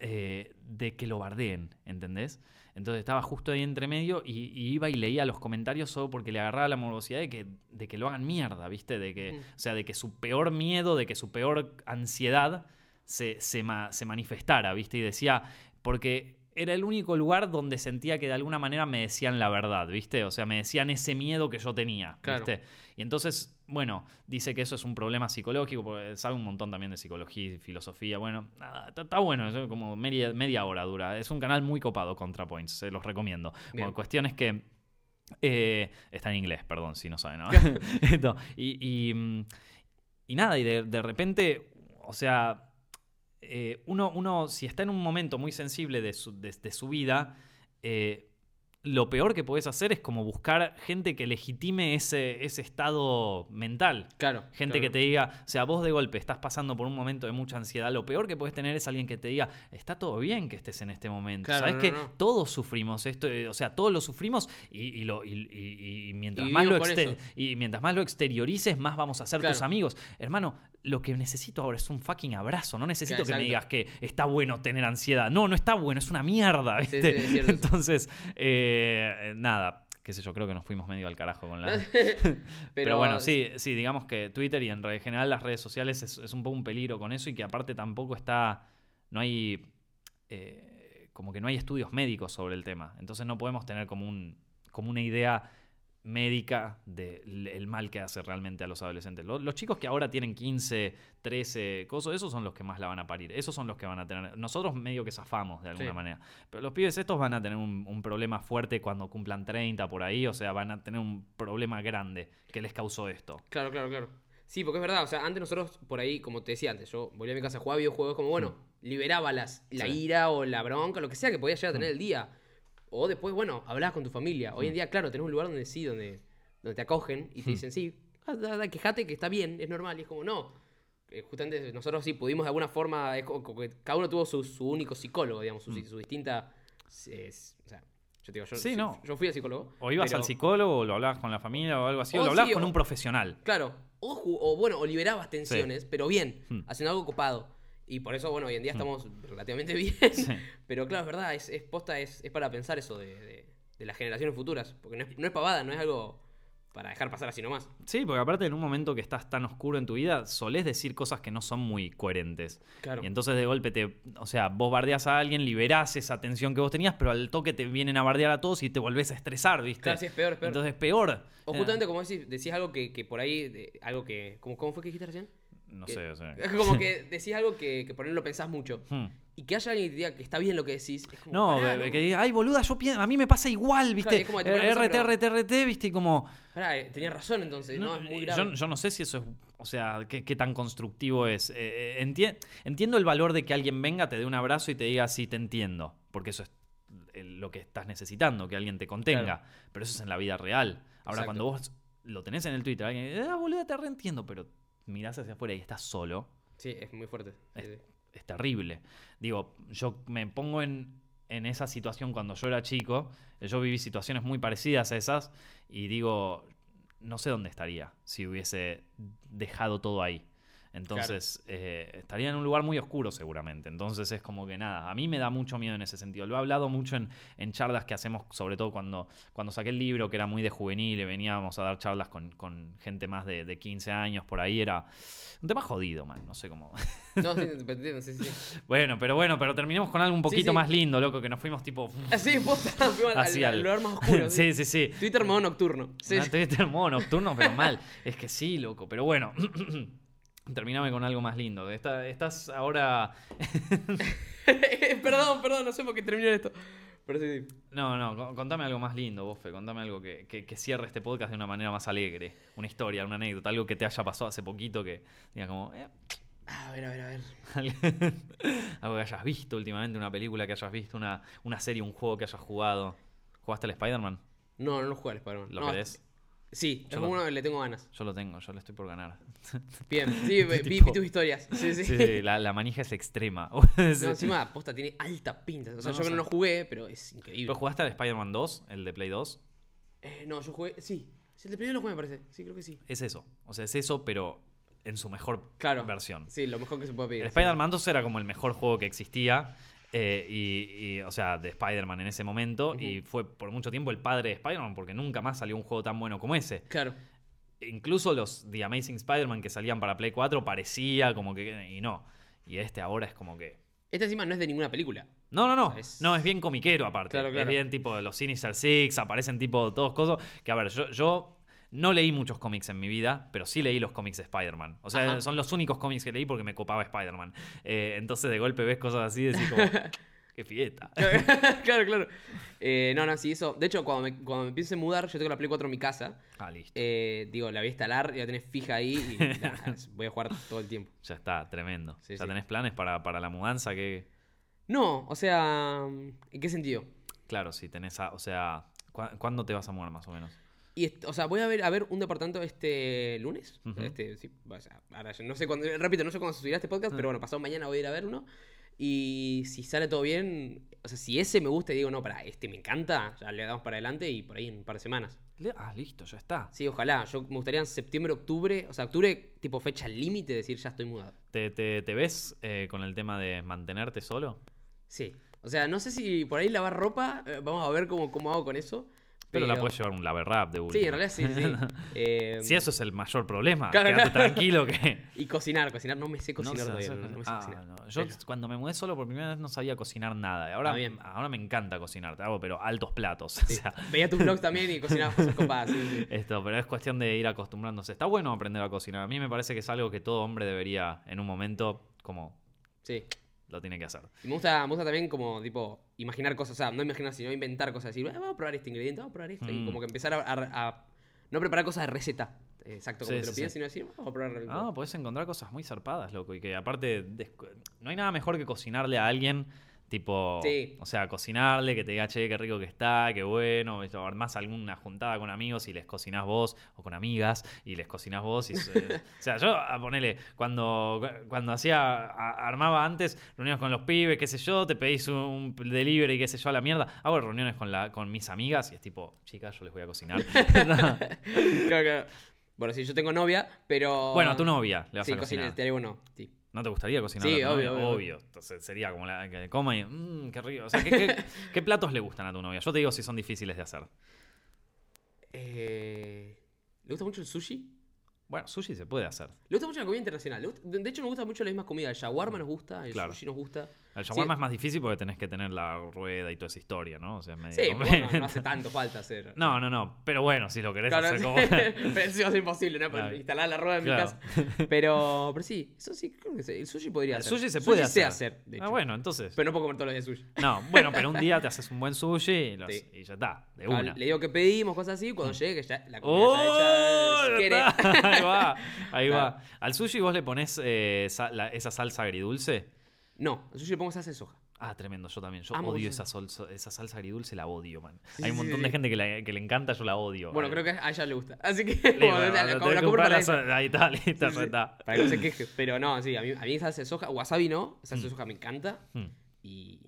eh, de que lo bardeen, ¿entendés? Entonces estaba justo ahí entre medio y, y iba y leía los comentarios solo porque le agarraba la morbosidad de que, de que lo hagan mierda, ¿viste? De que, Mm. O sea, de que su peor miedo, de que su peor ansiedad se, se, ma- se manifestara, ¿viste? Y decía, porque era el único lugar donde sentía que de alguna manera me decían la verdad, ¿viste? O sea, me decían ese miedo que yo tenía, Claro. ¿viste? Y entonces, bueno, dice que eso es un problema psicológico, porque sabe un montón también de psicología y filosofía. Bueno, nada, está, bueno, es como media, media hora dura. Es un canal muy copado, ContraPoints, se los recomiendo. Bueno, cuestión es que... eh, está en inglés, perdón, si no saben. ¿no? (laughs) (laughs) Y, y, mm, y nada, y de, de repente, o sea, eh, uno, uno, si está en un momento muy sensible de su, de- su vida, eh, lo peor que podés hacer es como buscar gente que legitime ese, ese estado mental. Claro. Gente claro. que te diga, o sea, vos de golpe estás pasando por un momento de mucha ansiedad, lo peor que puedes tener es alguien que te diga, está todo bien que estés en este momento. Claro, Sabes no, que no. todos sufrimos esto, eh, o sea, todos lo sufrimos y, y lo, y, y- y mientras más lo y mientras más exteriorices, más vamos a ser tus amigos. Hermano, lo que necesito ahora es un fucking abrazo. No necesito que me digas que está bueno tener ansiedad. No, no está bueno, es una mierda. Sí, ¿viste? sí, es cierto. (laughs) Entonces, eh, nada, qué sé yo, creo que nos fuimos medio al carajo con la... (laughs) (laughs) pero, Pero, bueno, sí, sí, digamos que Twitter y en general las redes sociales es, es un poco un peligro con eso y que aparte tampoco está, no hay, eh, como que no hay estudios médicos sobre el tema. Entonces no podemos tener como, un, como una idea médica del mal que hace realmente a los adolescentes. Lo- Los, chicos que ahora tienen 15, 13, cosas, esos son los que más la van a parir. Esos son los que van a tener. Nosotros medio que zafamos de alguna Sí. manera. Pero los pibes estos van a tener un, un problema fuerte cuando cumplan 30 por ahí. O sea, van a tener un problema grande que les causó esto. Claro, claro, claro. Sí, porque es verdad, o sea, antes nosotros por ahí, como te decía antes, yo volví a mi casa a jugar videojuegos como, bueno, liberaba las, la Mm. Sí. ira o la bronca, lo que sea que podía llegar a tener Mm. el día. O después, bueno, hablás con tu familia. Hoy en día, claro, tenés un lugar donde sí, donde, donde te acogen y te Mm. dicen, sí, ah, quejate que está bien, es normal. Y es como, no. Eh, justamente nosotros sí pudimos de alguna forma, es cada uno tuvo su, su único psicólogo, digamos, su, su distinta... eh, o sea, yo te digo, yo, Sí, no. yo fui a psicólogo. O ibas pero- al psicólogo, o lo hablabas con la familia o algo así, o O lo hablabas sí, con o- un profesional. Claro, o, bueno, o liberabas tensiones, pero bien, Hmm. haciendo algo copado. Y por eso, bueno, hoy en día estamos relativamente (laughs) bien. Sí. Pero claro, es verdad, es, es posta, es, es para pensar eso de, de- de las generaciones futuras. Porque no es, no es pavada, no es algo para dejar pasar así nomás. Sí, porque aparte en un momento que estás tan oscuro en tu vida, solés decir cosas que no son muy coherentes. Claro. Y entonces de golpe te. O sea, vos bardeas a alguien, liberás esa tensión que vos tenías, pero al toque te vienen a bardear a todos y te volvés a estresar, ¿viste? Claro, sí, es peor, es peor. Entonces es peor. o Eh, justamente como decís, decís algo que, que por ahí, de- algo que... ¿cómo, ¿Cómo fue que dijiste recién? No que- sé, o sea. Como que (laughs) decís algo que, que por no lo pensás mucho. Hmm. Y que haya alguien que diga que está bien lo que decís. Es como, No, pará, que- diga, ay, boluda, yo pienso, a mí me pasa igual, ¿viste? Es pones RT, RT, RT, ¿viste? Y como. Pará, eh, tenías razón entonces, no, es muy grave. Yo, yo no sé si eso es, o sea, qué, qué tan constructivo es. Eh, eh, enti- entiendo el valor de que alguien venga, te dé un abrazo y te diga, sí, te entiendo, porque eso es eh, lo que estás necesitando, que alguien te contenga. Claro. Pero eso es en la vida real. Ahora, Exacto. cuando vos lo tenés en el Twitter, alguien dice, ah, boludo, te reentiendo, pero mirás hacia afuera y estás solo, Sí, es muy fuerte. Sí, sí. es terrible. Digo, yo me pongo en, en esa situación cuando yo era chico, yo viví situaciones muy parecidas a esas y digo, no sé dónde estaría si hubiese dejado todo ahí. Entonces, eh, estaría en un lugar muy oscuro seguramente. Entonces es como que nada, a mí me da mucho miedo en ese sentido. Lo he hablado mucho en, en charlas que hacemos, sobre todo cuando, cuando saqué el libro, que era muy de juvenil, y veníamos a dar charlas con, con gente más de, de 15 años, por ahí era un tema jodido, man, no sé cómo... (laughs) No, sí, (laughs) sí, sí. sí. Bueno, pero bueno, pero terminemos con algo un poquito sí. más lindo, loco, que nos fuimos tipo. Así, (laughs) posta, fuimos al, lugar más oscuro. sí, sí, sí. Twitter modo nocturno. Sí, No, Twitter modo nocturno, pero mal. Es que sí, loco. Pero bueno, (clears throat) terminame con algo más lindo. Está- estás ahora. (laughs) perdón, perdón, no sé por qué terminé esto. Pero sí, sí. No, no, co- contame algo más lindo, Bofe. Contame algo que, que, que cierre este podcast de una manera más alegre. Una historia, una anécdota, algo que te haya pasado hace poquito que diga como. eh, A ver, a ver, a ver. (laughs) algo que hayas visto últimamente, una película que hayas visto, una, una serie, un juego que hayas jugado. ¿Jugaste al Spider-Man? No, no lo juego al Spider-Man. ¿Lo no, querés? Sí, Yo es lo- uno le tengo ganas. Yo lo tengo, yo lo estoy por ganar. (laughs) Bien, sí, (laughs) vi, tus historias. Sí, sí. Sí, la, la manija es extrema. (laughs) No, encima, posta, tiene alta pinta. O sea, No, yo no que no jugué, pero es increíble. ¿Pero jugaste al Spider-Man 2, el de Play 2? Eh, no, yo jugué, sí. El de primero lo jugué, me parece. Sí, creo que sí. Es eso. O sea, es eso, pero en su mejor Claro. versión. Sí, lo mejor que se puede pedir. El. Spider-Man 2 era como el mejor juego que existía. Eh, y, y, o sea, de Spider-Man en ese momento. Y fue por mucho tiempo el padre de Spider-Man, porque nunca más salió un juego tan bueno como ese. Claro. Incluso los The Amazing Spider-Man que salían para Play 4 parecía como que. Y no. Y este ahora es como que. Este encima no es de ninguna película. No, no, no. Es- No, es bien comiquero aparte. Claro, claro. Es bien tipo los Sinister Six, aparecen tipo todos cosas. Que a ver, yo, yo no leí muchos cómics en mi vida, pero sí leí los cómics de Spider-Man. O sea, Ajá. son los únicos cómics que leí porque me copaba Spider-Man. Eh, entonces de golpe ves cosas así y decís como, (laughs) qué fiesta. (laughs) claro, claro. Eh, no, no, sí, eso. De hecho, cuando me, cuando me empiece a mudar, yo tengo la Play 4 en mi casa. Ah, listo. Eh, digo, la voy a instalar y la tenés fija ahí y (laughs) voy a jugar todo el tiempo. Ya está, tremendo. Sí, ¿Ya sí. tenés planes para, para la mudanza? que No, o sea, ¿en qué sentido? Claro, si tenés... a- o sea, ¿cu- ¿cuándo te vas a mudar más o menos? Y o sea, voy a ver, a ver un departamento este lunes. Ujú. Este, sí, o sea, ahora yo no sé cuándo, repito, no sé cuándo se subirá este podcast, pero bueno, pasado mañana voy a ir a ver uno. Y si sale todo bien, o sea, si ese me gusta y digo, no, para, este me encanta, ya le damos para adelante y por ahí en un par de semanas. Ah, listo, ya está. Sí, ojalá. Yo me gustaría en septiembre, octubre, o sea, octubre tipo fecha límite, decir ya estoy mudado. ¿Te, te, te ves eh, con el tema de mantenerte solo? Sí. O sea, no sé si por ahí lavar ropa, eh, vamos a ver cómo, cómo hago con eso. Pero, la puedes llevar un laver rap de última. Sí, en realidad sí, sí. (laughs) Eh, Si eso es el mayor problema, Claro, quédate claro. tranquilo que. Y cocinar, cocinar, no me sé cocinar sé todavía. hacer- No, no me sé Ah, cocinar. no. Yo Pero- cuando me mudé solo por primera vez no sabía cocinar nada. Ahora, Ah, bien. ahora me encanta cocinar, te hago pero altos platos. sí. O sea, Veía tus vlogs también y cocinabas cosas copadas. Sí, sí. (laughs) esto, pero es cuestión de ir acostumbrándose. Está bueno aprender a cocinar. A mí me parece que es algo que todo hombre debería en un momento como Sí. Lo tiene que hacer. Y me gusta, me gusta también como, tipo, imaginar cosas. O sea, no imaginar, sino inventar cosas. Decir, "Ah, vamos a probar este ingrediente, vamos a probar esto. Y Mm. como que empezar a, a- a no preparar cosas de receta. Exacto, como Sí, te lo pides, sí. sino decir, vamos a probar algo". Ah, podés encontrar cosas muy zarpadas, loco. Y que aparte, no hay nada mejor que cocinarle a alguien Tipo, Sí. o sea, cocinarle, que te diga, che, qué rico que está, qué bueno. o Armás alguna juntada con amigos y les cocinás vos, o con amigas y les cocinás vos. Y, (laughs) o sea, yo, a ponele, cuando, cuando hacía, a- armaba antes reuniones con los pibes, qué sé yo, te pedís un delivery, qué sé yo, a la mierda. Hago reuniones con, la, con mis amigas y es tipo, chicas, yo les voy a cocinar. (laughs) (laughs) Que- Bueno, sí, yo tengo novia, pero. bueno, a tu novia le vas Sí, a cocinar. cocina, te digo no. Sí. ¿No te gustaría cocinar? Sí, obvio, novia? obvio. Entonces sería como la que coma y. Mmm, qué rico. O sea, ¿qué, qué, (laughs) qué platos le gustan a tu novia? Yo te digo si son difíciles de hacer. Eh, ¿Le gusta mucho el sushi? Bueno, sushi se puede hacer. Le gusta mucho la comida internacional. Gusta- de de hecho, nos gusta mucho la misma comida. El shawarma nos gusta, el Claro. sushi nos gusta. El Sí. shawarma es más difícil porque tenés que tener la rueda y toda esa historia, ¿no? O sea, es medio Sí, bueno, (laughs) no hace tanto falta hacer. No, no, no. Pero bueno, si lo querés Claro, hacer como. (laughs) pero eso ser imposible, ¿no? Claro. instalar la rueda en Claro. mi casa. Pero, pero sí, eso sí, creo que sí. El sushi podría El hacer. sushi se puede sé hacer. hacer, de Ah, bueno, entonces. Pero no puedo comer todos los días sushi. No, bueno, pero un día (laughs) te haces un buen sushi y, Sí. y ya está, de Ah, una. Le digo que pedimos, cosas así, cuando llegue, que ya la comida ¡Oh! está hecha. Ahí va, ahí va. Al sushi vos le pones eh, sa- la- esa salsa agridulce. No, sushi le pongo salsa de soja. Ah, tremendo, yo también. Yo Amo odio esa, sol- esa salsa agridulce, la odio, man. Sí, Hay un montón sí, de sí. gente que, la- que le encanta, yo la odio. Bueno, creo que a ella le gusta. Así que, (laughs) bueno, la, compro para Ahí está, (laughs) listo, está. Para que no se queje. Pero no, sí, a mí, a mí salsa de soja, wasabi no, salsa de Mm. soja me encanta. Hmm. Y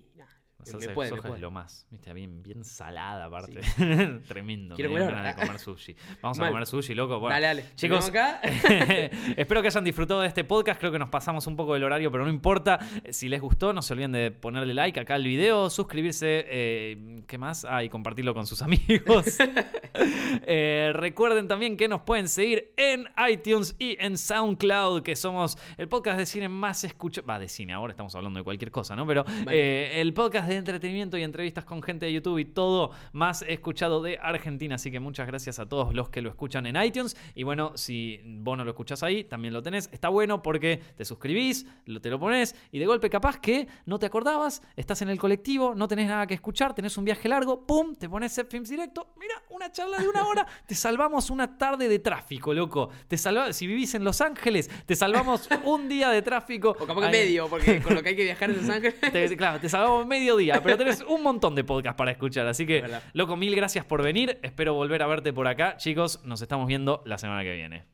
La salsa de puede, soja es lo más, viste, bien, bien salada aparte. (laughs) Tremendo. Quiero me dio comer ganas de ahora. comer sushi. Vamos a comer sushi, loco. Bueno, dale, dale. chicos, acá. (laughs) Espero que hayan disfrutado de este podcast. Creo que nos pasamos un poco del horario, pero no importa. Eh, Si les gustó, no se olviden de ponerle like acá al video, suscribirse, eh, ¿qué más? Ah, y compartirlo con sus amigos. (laughs) Eh, recuerden también que nos pueden seguir en iTunes y en SoundCloud, que somos el podcast de cine más escuchado. Va, de cine, ahora estamos hablando de cualquier cosa, ¿no? Pero eh, el podcast de entretenimiento y entrevistas con gente de YouTube y todo más escuchado de Argentina. Así que muchas gracias a todos los que lo escuchan en iTunes. Y bueno, si vos no lo escuchás ahí, también lo tenés. Está bueno porque te suscribís, lo- te lo pones y de golpe capaz que no te acordabas, estás en el colectivo, no tenés nada que escuchar, tenés un viaje largo, ¡pum! Te pones Films directo. Mira, una charla de una hora, te salvamos una tarde de tráfico, loco. Te salva, si vivís en Los Ángeles, te salvamos un día de tráfico. O capaz que medio, porque con lo que hay que viajar en Los (laughs) Ángeles. te- claro, te salvamos medio día, pero tenés un montón de podcasts para escuchar. Así que, loco, mil gracias por venir. Espero volver a verte por acá. Chicos, nos estamos viendo la semana que viene.